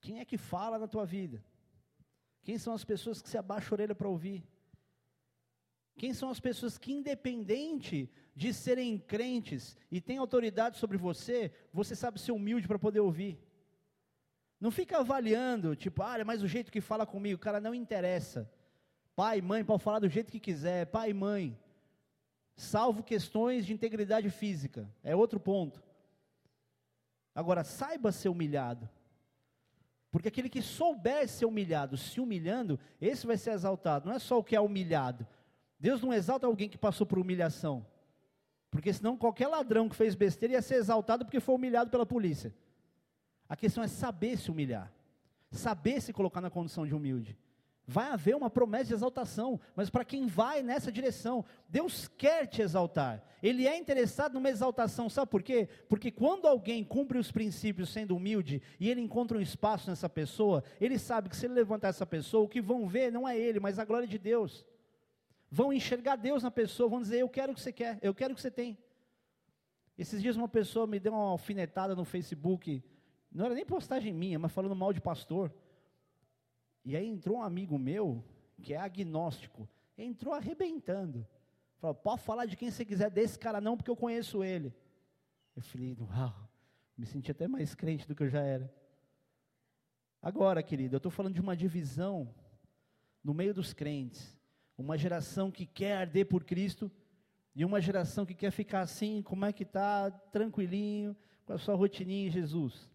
Quem é que fala na tua vida? Quem são as pessoas que se abaixam a orelha para ouvir? Quem são as pessoas que, independente de serem crentes e têm autoridade sobre você, você sabe ser humilde para poder ouvir? Não fica avaliando, tipo, ah, mas o jeito que fala comigo, cara, não interessa. Pai, mãe, pode falar do jeito que quiser, pai, mãe. Salvo questões de integridade física, é outro ponto. Agora, saiba ser humilhado. Porque aquele que souber ser humilhado, se humilhando, esse vai ser exaltado. Não é só o que é humilhado. Deus não exalta alguém que passou por humilhação. Porque senão qualquer ladrão que fez besteira ia ser exaltado porque foi humilhado pela polícia. A questão é saber se humilhar, saber se colocar na condição de humilde. Vai haver uma promessa de exaltação, mas para quem vai nessa direção, Deus quer te exaltar. Ele é interessado numa exaltação, sabe por quê? Porque quando alguém cumpre os princípios sendo humilde e ele encontra um espaço nessa pessoa, ele sabe que se ele levantar essa pessoa, o que vão ver não é ele, mas a glória de Deus. Vão enxergar Deus na pessoa, vão dizer: Eu quero o que você quer, eu quero o que você tem. Esses dias uma pessoa me deu uma alfinetada no Facebook não era nem postagem minha, mas falando mal de pastor. E aí entrou um amigo meu, que é agnóstico, entrou arrebentando. Falou, pode falar de quem você quiser desse cara não, porque eu conheço ele. Eu falei, uau, me senti até mais crente do que eu já era. Agora, querido, eu estou falando de uma divisão no meio dos crentes. Uma geração que quer arder por Cristo e uma geração que quer ficar assim, como é que está, tranquilinho, com a sua rotininha em Jesus.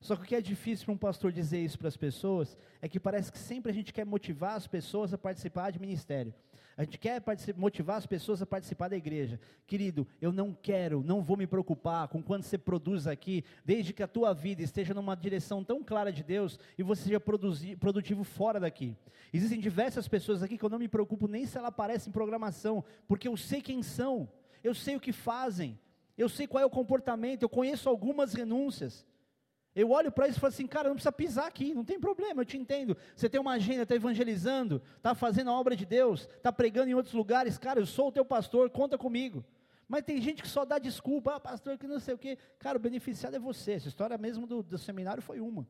Só que o que é difícil para um pastor dizer isso para as pessoas é que parece que sempre a gente quer motivar as pessoas a participar de ministério. A gente quer motivar as pessoas a participar da igreja. Querido, eu não quero, não vou me preocupar com quanto você produz aqui, desde que a tua vida esteja numa direção tão clara de Deus e você seja produtivo fora daqui. Existem diversas pessoas aqui que eu não me preocupo nem se ela aparece em programação, porque eu sei quem são, eu sei o que fazem, eu sei qual é o comportamento, eu conheço algumas renúncias. Eu olho para isso e falo assim, cara, não precisa pisar aqui, não tem problema, eu te entendo. Você tem uma agenda, está evangelizando, está fazendo a obra de Deus, está pregando em outros lugares, cara, eu sou o teu pastor, conta comigo. Mas tem gente que só dá desculpa, ah, pastor, que não sei o quê. Cara, o beneficiado é você. Essa história mesmo do, do seminário foi uma.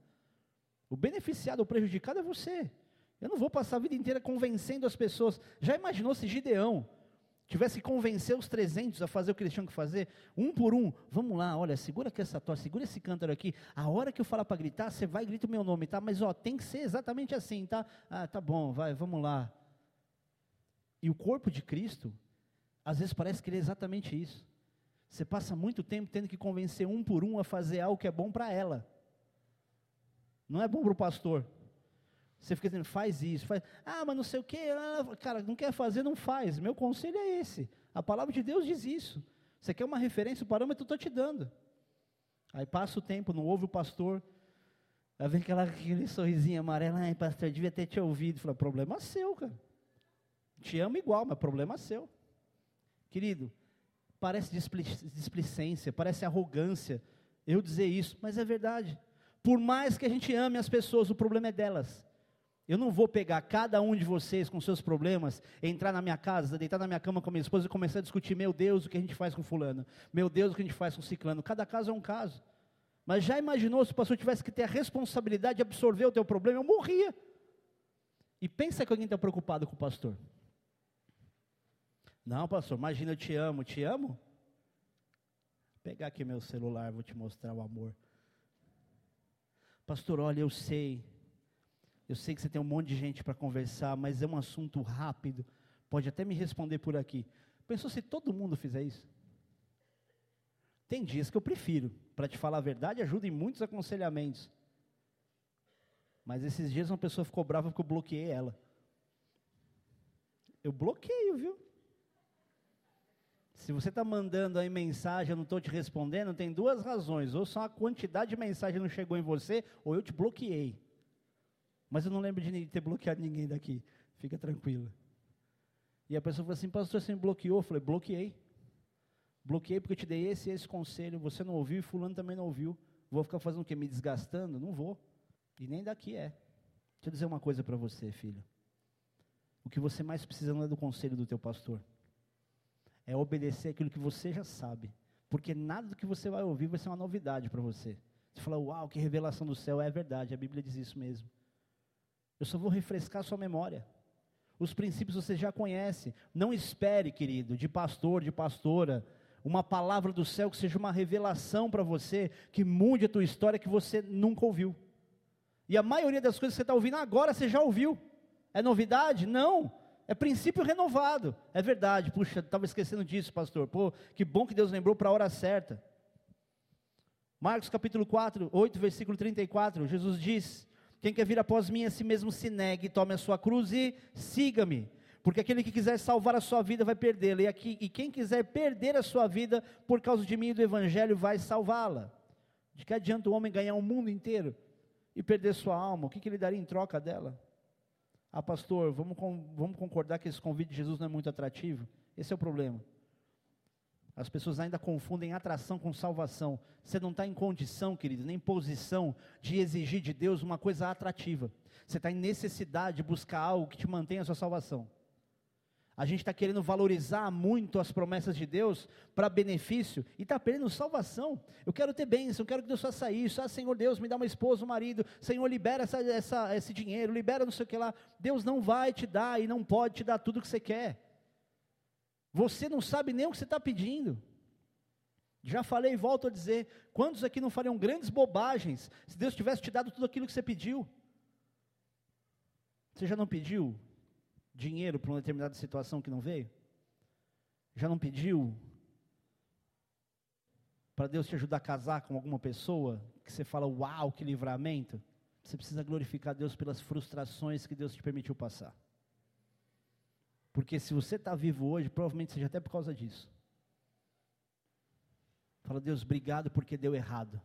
O beneficiado, o prejudicado é você. Eu não vou passar a vida inteira convencendo as pessoas. Já imaginou se Gideão tivesse que convencer os 300 a fazer o que eles tinham que fazer, um por um, vamos lá, olha, segura aqui essa tosse, segura esse cântaro aqui, a hora que eu falar para gritar, você vai e grita o meu nome, tá? Mas ó, tem que ser exatamente assim, tá? Ah, tá bom, vai, vamos lá. E o corpo de Cristo, às vezes parece que ele é exatamente isso. Você passa muito tempo tendo que convencer um por um a fazer algo que é bom para ela. Não é bom para o pastor. Você fica dizendo, faz isso, faz. Ah, mas não sei o quê. Ah, cara, não quer fazer, não faz. Meu conselho é esse. A palavra de Deus diz isso. Você quer uma referência, o parâmetro eu estou te dando. Aí passa o tempo, não ouve o pastor. Aí vem aquela, aquele sorrisinho amarelo. Ai, pastor, devia ter te ouvido. Fala, problema seu, cara. Te amo igual, mas problema seu. Querido, parece displicência, parece arrogância eu dizer isso, mas é verdade. Por mais que a gente ame as pessoas, o problema é delas. Eu não vou pegar cada um de vocês com seus problemas, entrar na minha casa, deitar na minha cama com a minha esposa e começar a discutir, meu Deus, o que a gente faz com fulano? Meu Deus, o que a gente faz com ciclano? Cada caso é um caso. Mas já imaginou se o pastor tivesse que ter a responsabilidade de absorver o teu problema? Eu morria. E pensa que alguém está preocupado com o pastor. Não, pastor, imagina, eu te amo, te amo? Vou pegar aqui meu celular, vou te mostrar o amor. Pastor, olha, eu sei eu sei que você tem um monte de gente para conversar, mas é um assunto rápido. Pode até me responder por aqui. Pensou se todo mundo fizer isso? Tem dias que eu prefiro. Para te falar a verdade, ajuda em muitos aconselhamentos. Mas esses dias uma pessoa ficou brava porque eu bloqueei ela. Eu bloqueio, viu? Se você está mandando aí mensagem, eu não estou te respondendo, tem duas razões. Ou só a quantidade de mensagem não chegou em você, ou eu te bloqueei. Mas eu não lembro de ter bloqueado ninguém daqui. Fica tranquila. E a pessoa falou assim, pastor, você me bloqueou? Eu falei, bloqueei. Bloqueei porque eu te dei esse e esse conselho, você não ouviu e fulano também não ouviu. Vou ficar fazendo o quê? Me desgastando? Não vou. E nem daqui é. Deixa eu dizer uma coisa para você, filho. O que você mais precisa não é do conselho do teu pastor. É obedecer aquilo que você já sabe. Porque nada do que você vai ouvir vai ser uma novidade para você. Você fala, uau, que revelação do céu. É verdade, a Bíblia diz isso mesmo. Eu só vou refrescar sua memória. Os princípios você já conhece. Não espere, querido, de pastor, de pastora, uma palavra do céu que seja uma revelação para você, que mude a tua história que você nunca ouviu. E a maioria das coisas que você está ouvindo agora você já ouviu. É novidade? Não. É princípio renovado. É verdade. Puxa, estava esquecendo disso, pastor. Pô, que bom que Deus lembrou para a hora certa. Marcos capítulo 4, 8, versículo 34, Jesus diz: quem quer vir após mim, a si mesmo se negue, tome a sua cruz e siga-me. Porque aquele que quiser salvar a sua vida vai perdê-la, e, e quem quiser perder a sua vida por causa de mim e do Evangelho vai salvá-la. De que adianta o homem ganhar o mundo inteiro e perder sua alma? O que, que ele daria em troca dela? Ah, pastor, vamos, vamos concordar que esse convite de Jesus não é muito atrativo? Esse é o problema. As pessoas ainda confundem atração com salvação. Você não está em condição, querido, nem posição de exigir de Deus uma coisa atrativa. Você está em necessidade de buscar algo que te mantenha a sua salvação. A gente está querendo valorizar muito as promessas de Deus para benefício e está perdendo salvação. Eu quero ter bênção, eu quero que Deus faça isso. Ah, Senhor Deus, me dá uma esposa, um marido. Senhor, libera essa, essa, esse dinheiro, libera não sei o que lá. Deus não vai te dar e não pode te dar tudo o que você quer. Você não sabe nem o que você está pedindo. Já falei e volto a dizer: quantos aqui não fariam grandes bobagens se Deus tivesse te dado tudo aquilo que você pediu? Você já não pediu dinheiro para uma determinada situação que não veio? Já não pediu para Deus te ajudar a casar com alguma pessoa que você fala, uau, que livramento? Você precisa glorificar Deus pelas frustrações que Deus te permitiu passar. Porque se você está vivo hoje, provavelmente seja até por causa disso. Fala, Deus, obrigado porque deu errado.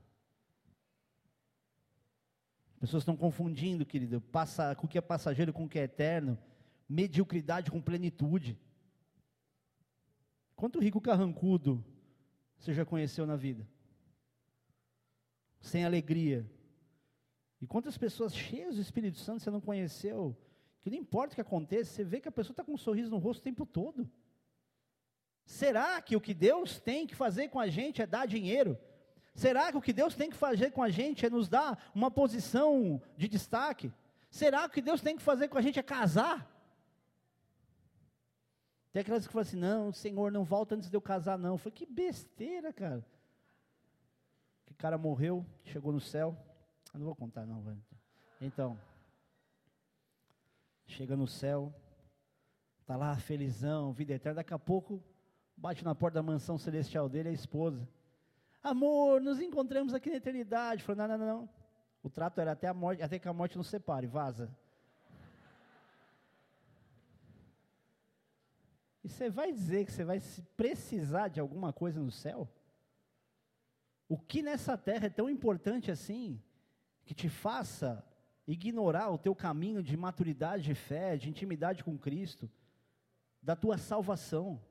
Pessoas estão confundindo, querido, passa, com o que é passageiro com o que é eterno, mediocridade com plenitude. Quanto rico carrancudo você já conheceu na vida? Sem alegria. E quantas pessoas cheias do Espírito Santo você não conheceu, que não importa o que aconteça, você vê que a pessoa está com um sorriso no rosto o tempo todo. Será que o que Deus tem que fazer com a gente é dar dinheiro? Será que o que Deus tem que fazer com a gente é nos dar uma posição de destaque? Será que o que Deus tem que fazer com a gente é casar? Tem aquelas que falam assim: não, Senhor, não volta antes de eu casar, não. Falei, que besteira, cara. Que cara morreu, chegou no céu. Eu não vou contar, não. Então, chega no céu, tá lá felizão, vida eterna. Daqui a pouco, bate na porta da mansão celestial dele a esposa. Amor, nos encontramos aqui na eternidade. Falou, não, não, não. O trato era até a morte, até que a morte nos separe, vaza. E você vai dizer que você vai precisar de alguma coisa no céu? O que nessa terra é tão importante assim, que te faça ignorar o teu caminho de maturidade de fé, de intimidade com Cristo, da tua salvação?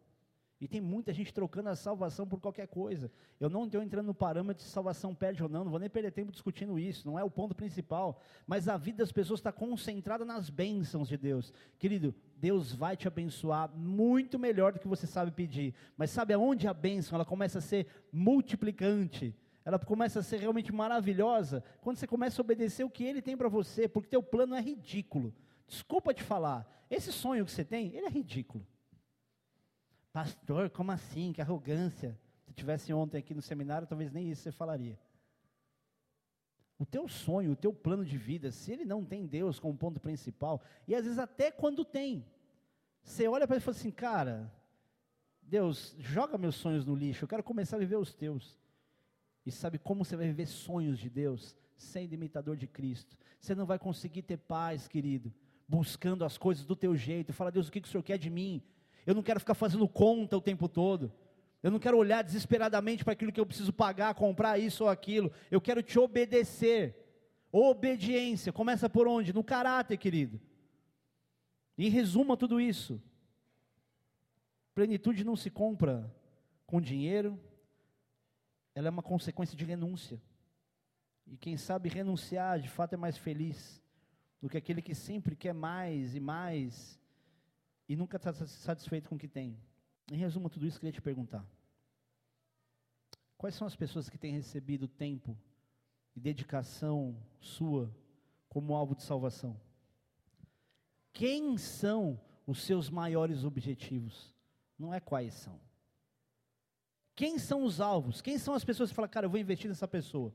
E tem muita gente trocando a salvação por qualquer coisa. Eu não estou entrando no parâmetro de salvação perde ou não, não vou nem perder tempo discutindo isso, não é o ponto principal. Mas a vida das pessoas está concentrada nas bênçãos de Deus. Querido, Deus vai te abençoar muito melhor do que você sabe pedir. Mas sabe aonde a bênção ela começa a ser multiplicante? Ela começa a ser realmente maravilhosa quando você começa a obedecer o que Ele tem para você, porque teu plano é ridículo. Desculpa te falar, esse sonho que você tem, ele é ridículo. Pastor, como assim? Que arrogância. Se tivesse ontem aqui no seminário, talvez nem isso você falaria. O teu sonho, o teu plano de vida, se ele não tem Deus como ponto principal, e às vezes até quando tem, você olha para ele e fala assim, cara, Deus, joga meus sonhos no lixo, eu quero começar a viver os teus. E sabe como você vai viver sonhos de Deus? Sendo imitador de Cristo. Você não vai conseguir ter paz, querido, buscando as coisas do teu jeito. Fala, Deus, o que, que o Senhor quer de mim? Eu não quero ficar fazendo conta o tempo todo. Eu não quero olhar desesperadamente para aquilo que eu preciso pagar, comprar isso ou aquilo. Eu quero te obedecer. Obediência começa por onde? No caráter, querido. Em resumo tudo isso. Plenitude não se compra com dinheiro, ela é uma consequência de renúncia. E quem sabe renunciar, de fato, é mais feliz do que aquele que sempre quer mais e mais e nunca está satisfeito com o que tem. Em resumo, tudo isso, queria te perguntar: quais são as pessoas que têm recebido tempo e dedicação sua como alvo de salvação? Quem são os seus maiores objetivos? Não é quais são. Quem são os alvos? Quem são as pessoas que falam, cara, eu vou investir nessa pessoa?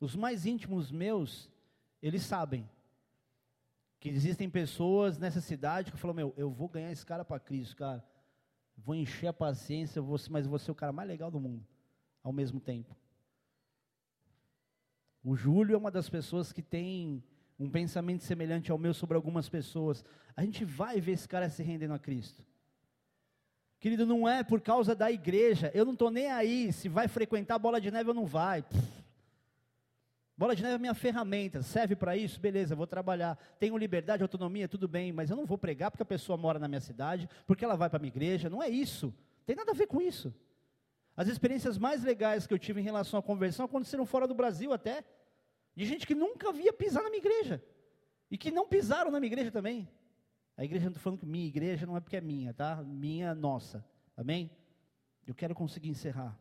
Os mais íntimos meus, eles sabem que existem pessoas nessa cidade que falam, meu, eu vou ganhar esse cara para Cristo, cara. Vou encher a paciência, vou, mas vou ser o cara mais legal do mundo, ao mesmo tempo. O Júlio é uma das pessoas que tem um pensamento semelhante ao meu sobre algumas pessoas. A gente vai ver esse cara se rendendo a Cristo. Querido, não é por causa da igreja. Eu não estou nem aí se vai frequentar bola de neve ou não vai. Pff, Bola de neve é minha ferramenta, serve para isso? Beleza, vou trabalhar. Tenho liberdade, autonomia, tudo bem, mas eu não vou pregar porque a pessoa mora na minha cidade, porque ela vai para a minha igreja. Não é isso. Tem nada a ver com isso. As experiências mais legais que eu tive em relação à conversão aconteceram fora do Brasil até. De gente que nunca via pisar na minha igreja. E que não pisaram na minha igreja também. A igreja não estou falando que minha igreja não é porque é minha, tá? Minha, nossa. Amém? Eu quero conseguir encerrar.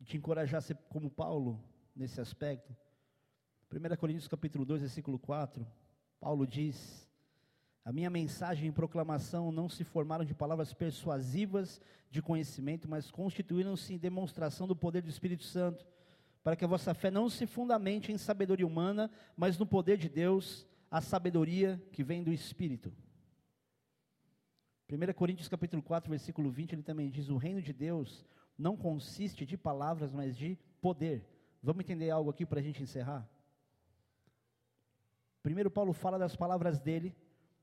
E te encorajar a ser como Paulo nesse aspecto. 1 Coríntios capítulo 2, versículo 4, Paulo diz: A minha mensagem e proclamação não se formaram de palavras persuasivas de conhecimento, mas constituíram-se em demonstração do poder do Espírito Santo, para que a vossa fé não se fundamente em sabedoria humana, mas no poder de Deus, a sabedoria que vem do Espírito. 1 Coríntios capítulo 4, versículo 20, ele também diz: O reino de Deus não consiste de palavras, mas de poder. Vamos entender algo aqui para a gente encerrar? Primeiro, Paulo fala das palavras dele,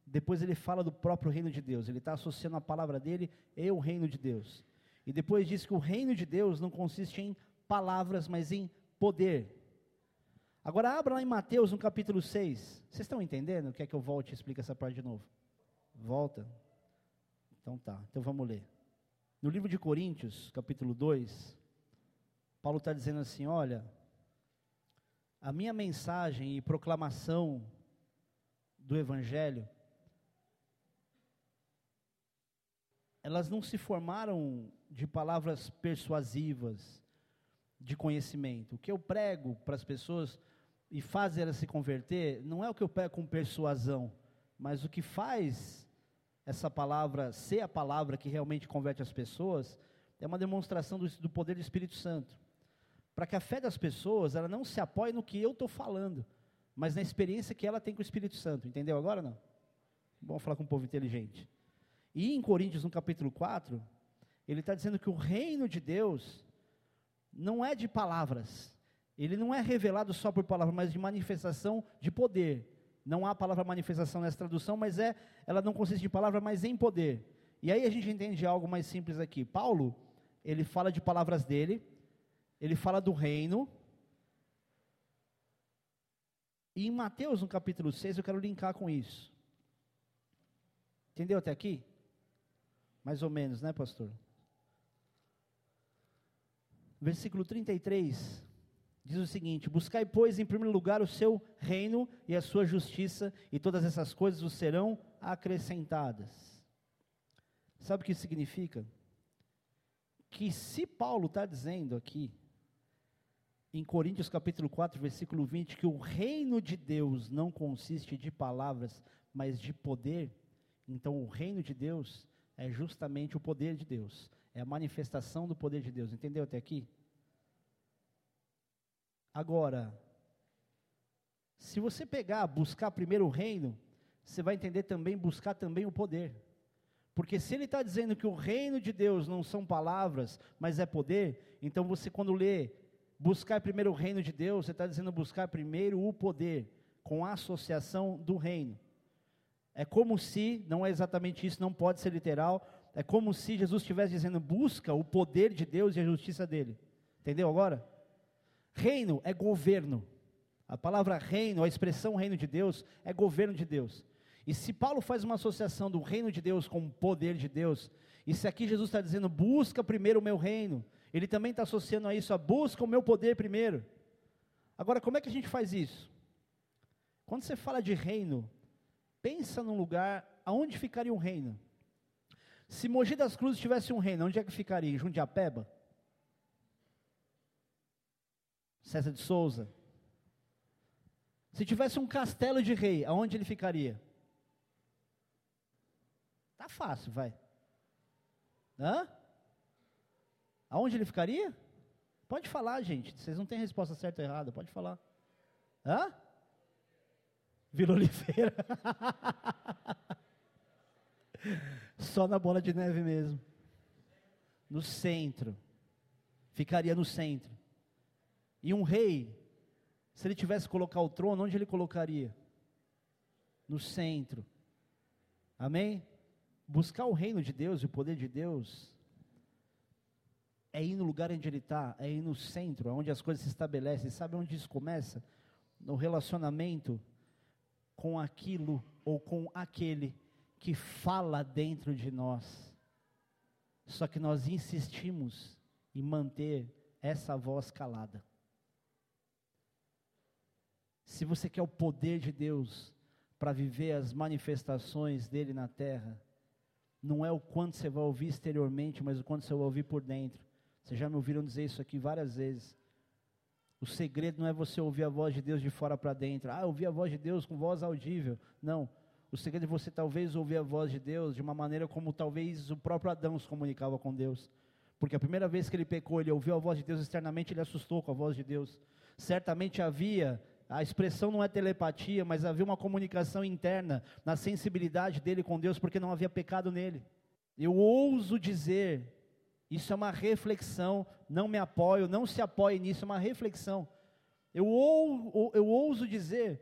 depois ele fala do próprio reino de Deus. Ele está associando a palavra dele e o reino de Deus. E depois diz que o reino de Deus não consiste em palavras, mas em poder. Agora abra lá em Mateus, no capítulo 6. Vocês estão entendendo? Quer que eu volte e explique essa parte de novo? Volta. Então tá, então vamos ler. No livro de Coríntios, capítulo 2, Paulo está dizendo assim: olha, a minha mensagem e proclamação do Evangelho, elas não se formaram de palavras persuasivas, de conhecimento. O que eu prego para as pessoas e faz elas se converter, não é o que eu prego com persuasão, mas o que faz essa palavra ser a palavra que realmente converte as pessoas, é uma demonstração do, do poder do Espírito Santo. Para que a fé das pessoas, ela não se apoie no que eu estou falando, mas na experiência que ela tem com o Espírito Santo. Entendeu agora não? Vamos falar com um povo inteligente. E em Coríntios, no capítulo 4, ele está dizendo que o reino de Deus não é de palavras. Ele não é revelado só por palavras, mas de manifestação de poder. Não há palavra manifestação nessa tradução, mas é, ela não consiste de palavra, mas em poder. E aí a gente entende algo mais simples aqui. Paulo, ele fala de palavras dele, ele fala do reino. E em Mateus, no capítulo 6, eu quero linkar com isso. Entendeu até aqui? Mais ou menos, né, pastor? Versículo 33 diz o seguinte: Buscai, pois, em primeiro lugar o seu reino e a sua justiça, e todas essas coisas vos serão acrescentadas. Sabe o que isso significa? Que se Paulo está dizendo aqui, em Coríntios capítulo 4, versículo 20, que o reino de Deus não consiste de palavras, mas de poder, então o reino de Deus é justamente o poder de Deus, é a manifestação do poder de Deus. Entendeu até aqui? Agora, se você pegar, buscar primeiro o reino, você vai entender também, buscar também o poder. Porque se ele está dizendo que o reino de Deus não são palavras, mas é poder, então você quando lê, buscar primeiro o reino de Deus, você está dizendo buscar primeiro o poder, com a associação do reino. É como se, não é exatamente isso, não pode ser literal, é como se Jesus estivesse dizendo, busca o poder de Deus e a justiça dele. Entendeu agora? Reino é governo. A palavra reino, a expressão reino de Deus, é governo de Deus. E se Paulo faz uma associação do reino de Deus com o poder de Deus, e se aqui Jesus está dizendo, busca primeiro o meu reino, ele também está associando a isso, a busca o meu poder primeiro. Agora, como é que a gente faz isso? Quando você fala de reino, pensa num lugar, aonde ficaria um reino? Se Mogi das Cruzes tivesse um reino, onde é que ficaria? Em Jundiapeba? César de Souza. Se tivesse um castelo de rei, aonde ele ficaria? Tá fácil, vai. Hã? Aonde ele ficaria? Pode falar, gente. Vocês não têm resposta certa ou errada, pode falar. Hã? Vila Oliveira. Só na bola de neve mesmo. No centro. Ficaria no centro. E um rei, se ele tivesse que colocar o trono, onde ele colocaria? No centro. Amém? Buscar o reino de Deus e o poder de Deus é ir no lugar onde ele está, é ir no centro, onde as coisas se estabelecem. Sabe onde isso começa? No relacionamento com aquilo ou com aquele que fala dentro de nós. Só que nós insistimos em manter essa voz calada. Se você quer o poder de Deus para viver as manifestações dele na terra, não é o quanto você vai ouvir exteriormente, mas o quanto você vai ouvir por dentro. Vocês já me ouviram dizer isso aqui várias vezes. O segredo não é você ouvir a voz de Deus de fora para dentro. Ah, ouvir a voz de Deus com voz audível. Não. O segredo é você talvez ouvir a voz de Deus de uma maneira como talvez o próprio Adão se comunicava com Deus. Porque a primeira vez que ele pecou, ele ouviu a voz de Deus externamente, ele assustou com a voz de Deus. Certamente havia a expressão não é telepatia, mas havia uma comunicação interna na sensibilidade dele com Deus, porque não havia pecado nele. Eu ouso dizer, isso é uma reflexão, não me apoio, não se apoie nisso, é uma reflexão. Eu, ou, eu ouso dizer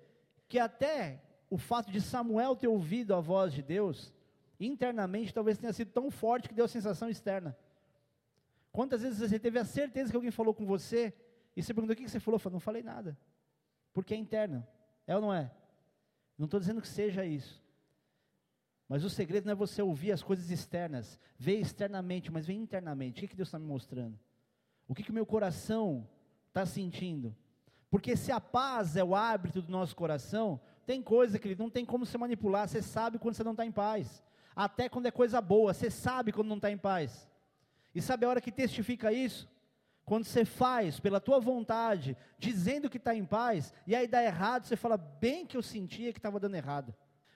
que até o fato de Samuel ter ouvido a voz de Deus, internamente talvez tenha sido tão forte que deu a sensação externa. Quantas vezes você teve a certeza que alguém falou com você, e você perguntou o que você falou? Eu falei, não falei nada porque é interno. É ou não é? Não estou dizendo que seja isso. Mas o segredo não é você ouvir as coisas externas, ver externamente, mas ver internamente. O que, que Deus está me mostrando? O que, o meu coração está sentindo? Porque se a paz é o hábito do nosso coração, tem coisa que não tem como se manipular. Você sabe quando você não está em paz. Até quando é coisa boa, você sabe quando não está em paz. E sabe a hora que testifica isso? Quando você faz pela tua vontade, dizendo que está em paz, e aí dá errado, você fala, bem que eu sentia que estava dando errado.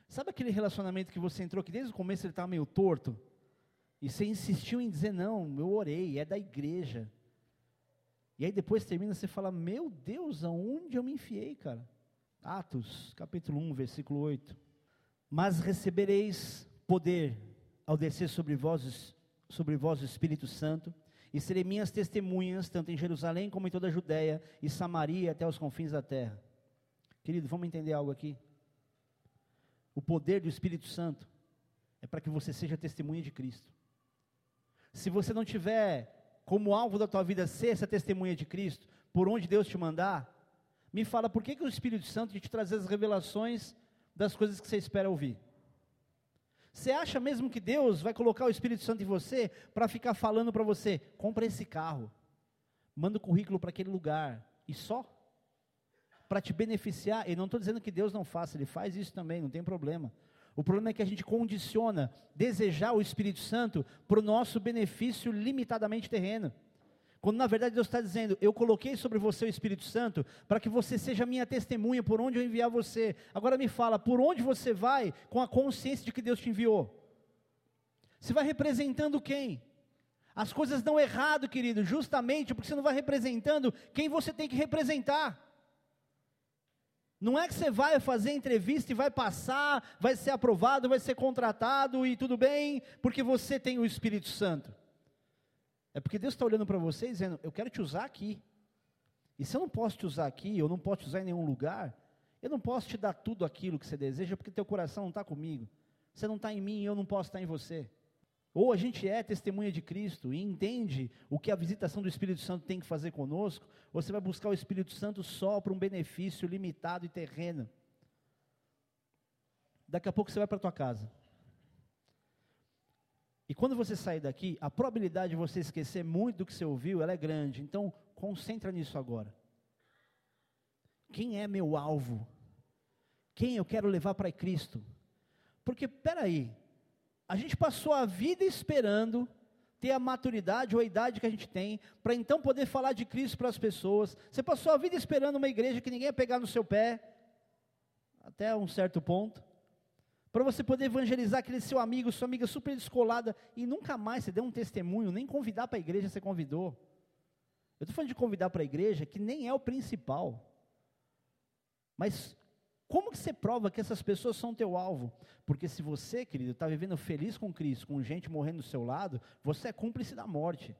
Sabe aquele relacionamento que você entrou que desde o começo ele estava meio torto? E você insistiu em dizer, não, eu orei, é da igreja. E aí depois termina, você fala, meu Deus, aonde eu me enfiei, cara? Atos, capítulo 1, versículo 8. Mas recebereis poder ao descer sobre vós, sobre vós o Espírito Santo, e serei minhas testemunhas, tanto em Jerusalém como em toda a Judéia e Samaria até os confins da terra. Querido, vamos entender algo aqui? O poder do Espírito Santo é para que você seja testemunha de Cristo. Se você não tiver como alvo da tua vida ser essa testemunha de Cristo, por onde Deus te mandar, me fala por que, que o Espírito Santo te trazer as revelações das coisas que você espera ouvir. Você acha mesmo que Deus vai colocar o Espírito Santo em você para ficar falando para você: compra esse carro, manda o currículo para aquele lugar, e só? Para te beneficiar, e não estou dizendo que Deus não faça, Ele faz isso também, não tem problema. O problema é que a gente condiciona desejar o Espírito Santo para o nosso benefício limitadamente terreno. Quando na verdade Deus está dizendo, eu coloquei sobre você o Espírito Santo para que você seja minha testemunha por onde eu enviar você. Agora me fala, por onde você vai com a consciência de que Deus te enviou? Você vai representando quem? As coisas dão errado, querido, justamente porque você não vai representando quem você tem que representar. Não é que você vai fazer entrevista e vai passar, vai ser aprovado, vai ser contratado e tudo bem, porque você tem o Espírito Santo. É porque Deus está olhando para você e dizendo: Eu quero te usar aqui. E se eu não posso te usar aqui, eu não posso te usar em nenhum lugar, eu não posso te dar tudo aquilo que você deseja, porque teu coração não está comigo. Você não está em mim e eu não posso estar em você. Ou a gente é testemunha de Cristo e entende o que a visitação do Espírito Santo tem que fazer conosco, ou você vai buscar o Espírito Santo só para um benefício limitado e terreno. Daqui a pouco você vai para a tua casa. E quando você sair daqui, a probabilidade de você esquecer muito do que você ouviu, ela é grande. Então, concentra nisso agora. Quem é meu alvo? Quem eu quero levar para Cristo? Porque, peraí, a gente passou a vida esperando ter a maturidade ou a idade que a gente tem, para então poder falar de Cristo para as pessoas. Você passou a vida esperando uma igreja que ninguém ia pegar no seu pé, até um certo ponto, para você poder evangelizar aquele seu amigo, sua amiga super descolada, e nunca mais você deu um testemunho, nem convidar para a igreja você convidou. Eu estou falando de convidar para a igreja, que nem é o principal. Mas como que você prova que essas pessoas são teu alvo? Porque se você, querido, está vivendo feliz com Cristo, com gente morrendo do seu lado, você é cúmplice da morte.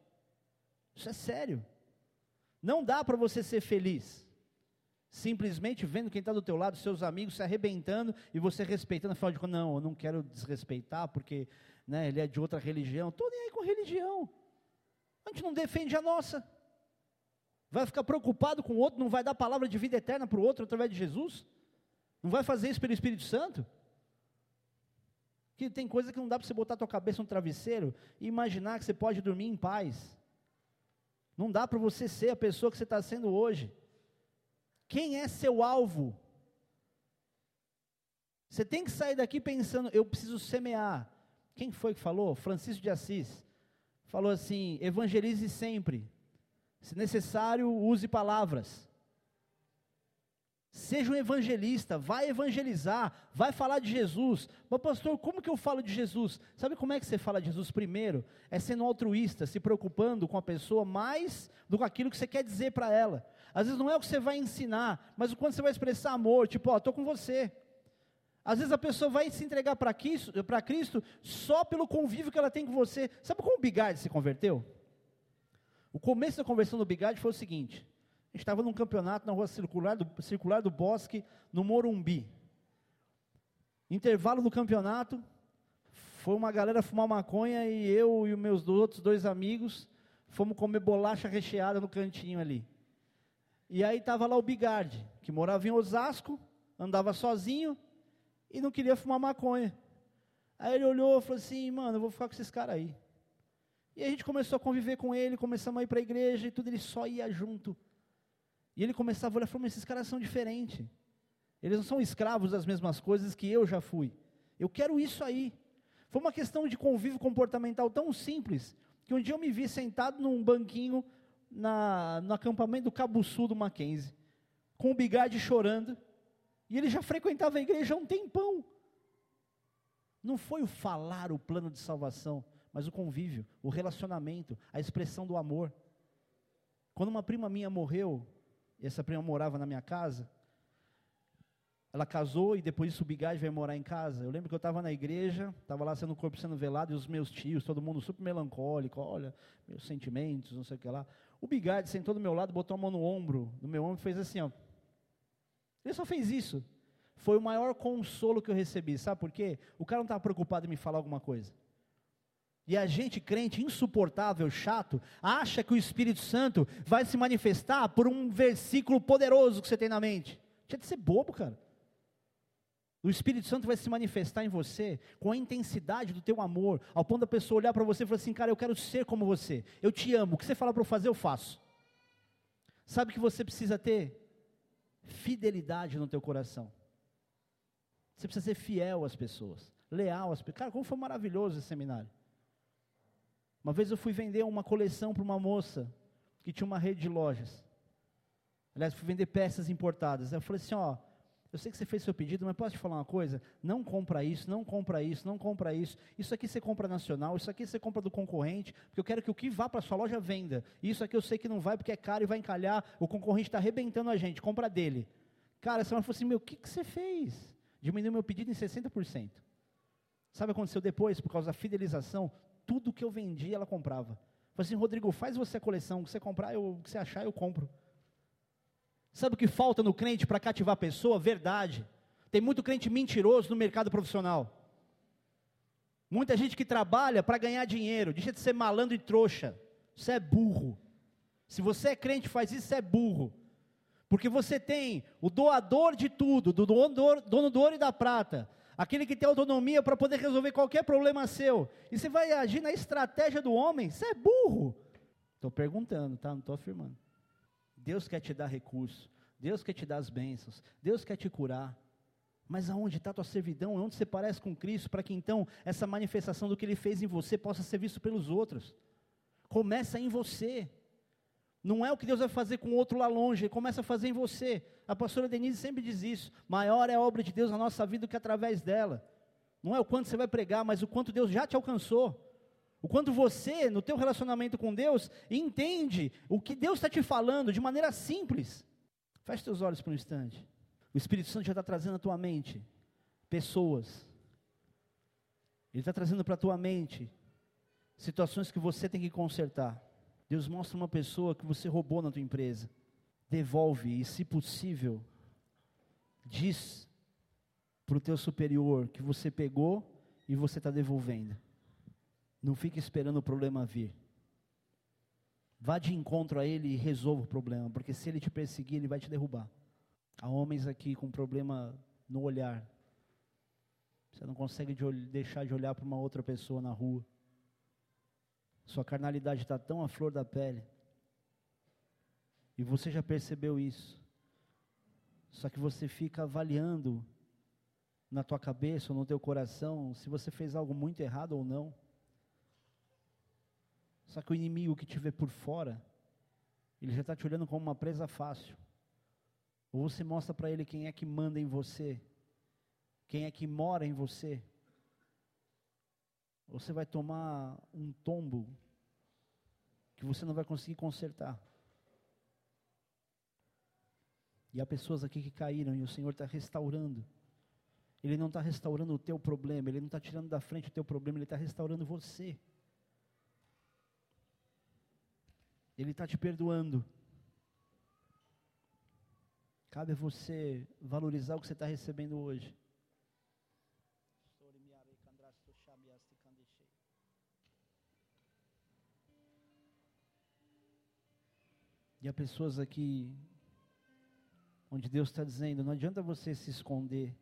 Isso é sério. Não dá para você ser feliz simplesmente vendo quem está do teu lado, seus amigos se arrebentando e você respeitando, afinal de contas, não, eu não quero desrespeitar porque né, ele é de outra religião. Estou nem aí com religião. A gente não defende a nossa. Vai ficar preocupado com o outro, não vai dar palavra de vida eterna para o outro através de Jesus? Não vai fazer isso pelo Espírito Santo? Que tem coisa que não dá para você botar a tua cabeça no travesseiro e imaginar que você pode dormir em paz. Não dá para você ser a pessoa que você está sendo hoje. Quem é seu alvo? Você tem que sair daqui pensando, eu preciso semear. Quem foi que falou? Francisco de Assis. Falou assim: evangelize sempre. Se necessário, use palavras. Seja um evangelista, vai evangelizar, vai falar de Jesus. Mas, pastor, como que eu falo de Jesus? Sabe como é que você fala de Jesus primeiro? É sendo altruísta, se preocupando com a pessoa mais do que aquilo que você quer dizer para ela. Às vezes não é o que você vai ensinar, mas o quanto você vai expressar amor, tipo, ó, estou com você. Às vezes a pessoa vai se entregar para Cristo, Cristo só pelo convívio que ela tem com você. Sabe como o Bigard se converteu? O começo da conversão do Bigard foi o seguinte: estava num campeonato na rua circular do, circular do Bosque, no Morumbi. Intervalo do campeonato, foi uma galera fumar maconha e eu e os meus outros dois amigos fomos comer bolacha recheada no cantinho ali. E aí estava lá o Bigard, que morava em Osasco, andava sozinho e não queria fumar maconha. Aí ele olhou e falou assim, mano, eu vou ficar com esses caras aí. E a gente começou a conviver com ele, começamos a ir para a igreja e tudo, ele só ia junto. E ele começava a olhar e falou: esses caras são diferentes. Eles não são escravos das mesmas coisas que eu já fui. Eu quero isso aí. Foi uma questão de convívio comportamental tão simples que um dia eu me vi sentado num banquinho na, no acampamento do Cabo Sul do Mackenzie, com o bigade chorando, e ele já frequentava a igreja há um tempão. Não foi o falar o plano de salvação, mas o convívio, o relacionamento, a expressão do amor. Quando uma prima minha morreu, essa prima morava na minha casa, ela casou e depois disso o Bigade veio morar em casa. Eu lembro que eu estava na igreja, estava lá sendo o corpo sendo velado e os meus tios, todo mundo super melancólico, olha, meus sentimentos, não sei o que lá. O Bigade sentou do meu lado, botou a mão no ombro, no meu ombro e fez assim, ó. Ele só fez isso. Foi o maior consolo que eu recebi, sabe por quê? O cara não estava preocupado em me falar alguma coisa. E a gente, crente, insuportável, chato, acha que o Espírito Santo vai se manifestar por um versículo poderoso que você tem na mente. Tinha de ser bobo, cara. O Espírito Santo vai se manifestar em você com a intensidade do teu amor, ao ponto da pessoa olhar para você e falar assim: Cara, eu quero ser como você, eu te amo, o que você fala para eu fazer, eu faço. Sabe que você precisa ter? Fidelidade no teu coração. Você precisa ser fiel às pessoas, leal às pessoas. Cara, como foi maravilhoso esse seminário. Uma vez eu fui vender uma coleção para uma moça que tinha uma rede de lojas. Aliás, fui vender peças importadas. Eu falei assim: Ó eu sei que você fez seu pedido, mas posso te falar uma coisa? Não compra isso, não compra isso, não compra isso. Isso aqui você compra nacional, isso aqui você compra do concorrente, porque eu quero que o que vá para sua loja venda. Isso aqui eu sei que não vai porque é caro e vai encalhar, o concorrente está arrebentando a gente, compra dele. Cara, essa mulher falou assim: meu, o que, que você fez? Diminuiu meu pedido em 60%. Sabe o que aconteceu depois? Por causa da fidelização, tudo que eu vendia ela comprava. Falei assim, Rodrigo, faz você a coleção, o que você comprar, eu, o que você achar, eu compro. Sabe o que falta no crente para cativar a pessoa? Verdade. Tem muito crente mentiroso no mercado profissional. Muita gente que trabalha para ganhar dinheiro. Deixa de ser malandro e trouxa. Isso é burro. Se você é crente faz isso, é burro. Porque você tem o doador de tudo, do dono, dono do ouro e da prata, aquele que tem autonomia para poder resolver qualquer problema seu, e você vai agir na estratégia do homem, você é burro. Estou perguntando, tá? Não estou afirmando. Deus quer te dar recurso, Deus quer te dar as bênçãos, Deus quer te curar. Mas aonde está a tua servidão? Onde você parece com Cristo? Para que então essa manifestação do que Ele fez em você possa ser visto pelos outros. Começa em você. Não é o que Deus vai fazer com o outro lá longe, Ele começa a fazer em você. A pastora Denise sempre diz isso: maior é a obra de Deus na nossa vida do que através dela. Não é o quanto você vai pregar, mas o quanto Deus já te alcançou. O quanto você, no teu relacionamento com Deus, entende o que Deus está te falando de maneira simples. Feche teus olhos por um instante. O Espírito Santo já está trazendo à tua mente pessoas. Ele está trazendo para a tua mente situações que você tem que consertar. Deus mostra uma pessoa que você roubou na tua empresa. Devolve e, se possível, diz para o teu superior que você pegou e você está devolvendo. Não fique esperando o problema vir. Vá de encontro a ele e resolva o problema, porque se ele te perseguir, ele vai te derrubar. Há homens aqui com problema no olhar. Você não consegue de deixar de olhar para uma outra pessoa na rua. Sua carnalidade está tão à flor da pele. E você já percebeu isso. Só que você fica avaliando na tua cabeça ou no teu coração se você fez algo muito errado ou não. Só que o inimigo que te vê por fora, ele já está te olhando como uma presa fácil. Ou você mostra para ele quem é que manda em você, quem é que mora em você. Ou você vai tomar um tombo que você não vai conseguir consertar. E há pessoas aqui que caíram e o Senhor está restaurando. Ele não está restaurando o teu problema, Ele não está tirando da frente o teu problema, Ele está restaurando você. Ele está te perdoando. Cabe a você valorizar o que você está recebendo hoje. E há pessoas aqui onde Deus está dizendo: não adianta você se esconder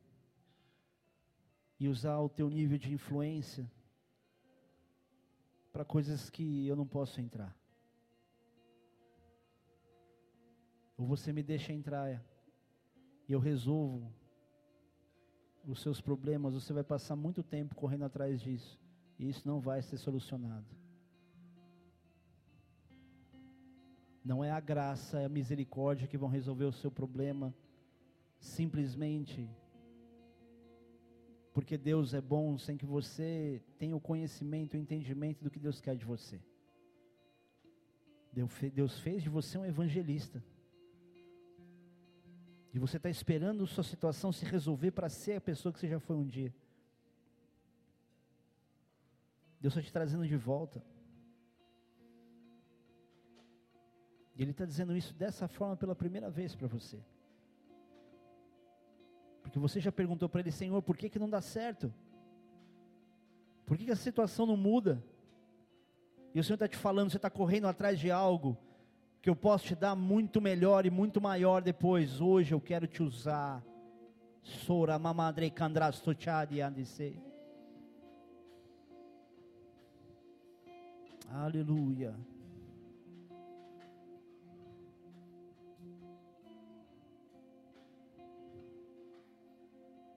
e usar o teu nível de influência para coisas que eu não posso entrar. Ou você me deixa entrar e eu resolvo os seus problemas, você vai passar muito tempo correndo atrás disso. E isso não vai ser solucionado. Não é a graça, é a misericórdia que vão resolver o seu problema. Simplesmente Porque Deus é bom sem que você tenha o conhecimento, o entendimento do que Deus quer de você. Deus fez de você um evangelista. E você está esperando sua situação se resolver para ser a pessoa que você já foi um dia. Deus está te trazendo de volta. E Ele está dizendo isso dessa forma pela primeira vez para você. Porque você já perguntou para Ele, Senhor, por que, que não dá certo? Por que, que a situação não muda? E o Senhor está te falando, você está correndo atrás de algo que eu posso te dar muito melhor e muito maior depois. Hoje eu quero te usar. Sora mamadre kandrastochadi andise. Aleluia.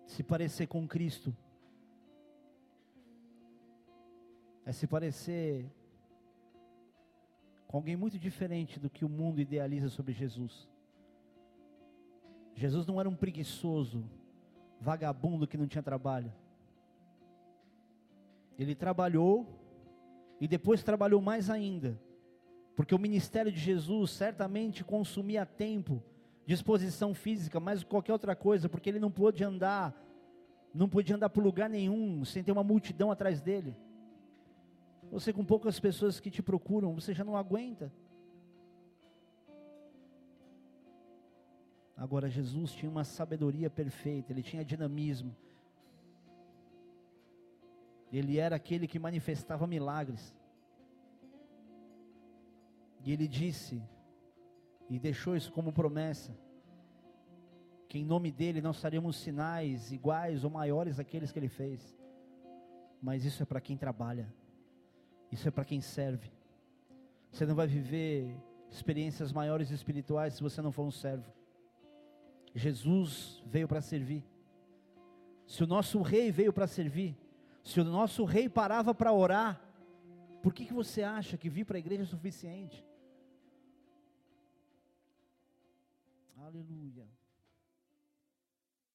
Se parecer com Cristo é se parecer alguém muito diferente do que o mundo idealiza sobre Jesus. Jesus não era um preguiçoso, vagabundo que não tinha trabalho. Ele trabalhou e depois trabalhou mais ainda, porque o ministério de Jesus certamente consumia tempo, disposição física, mais qualquer outra coisa, porque ele não pôde andar, não podia andar por lugar nenhum sem ter uma multidão atrás dele. Você com poucas pessoas que te procuram, você já não aguenta. Agora Jesus tinha uma sabedoria perfeita, ele tinha dinamismo. Ele era aquele que manifestava milagres. E ele disse, e deixou isso como promessa, que em nome dele nós faremos sinais iguais ou maiores àqueles que ele fez. Mas isso é para quem trabalha. Isso é para quem serve. Você não vai viver experiências maiores espirituais se você não for um servo. Jesus veio para servir. Se o nosso rei veio para servir, se o nosso rei parava para orar, por que, que você acha que vir para a igreja é suficiente? Aleluia.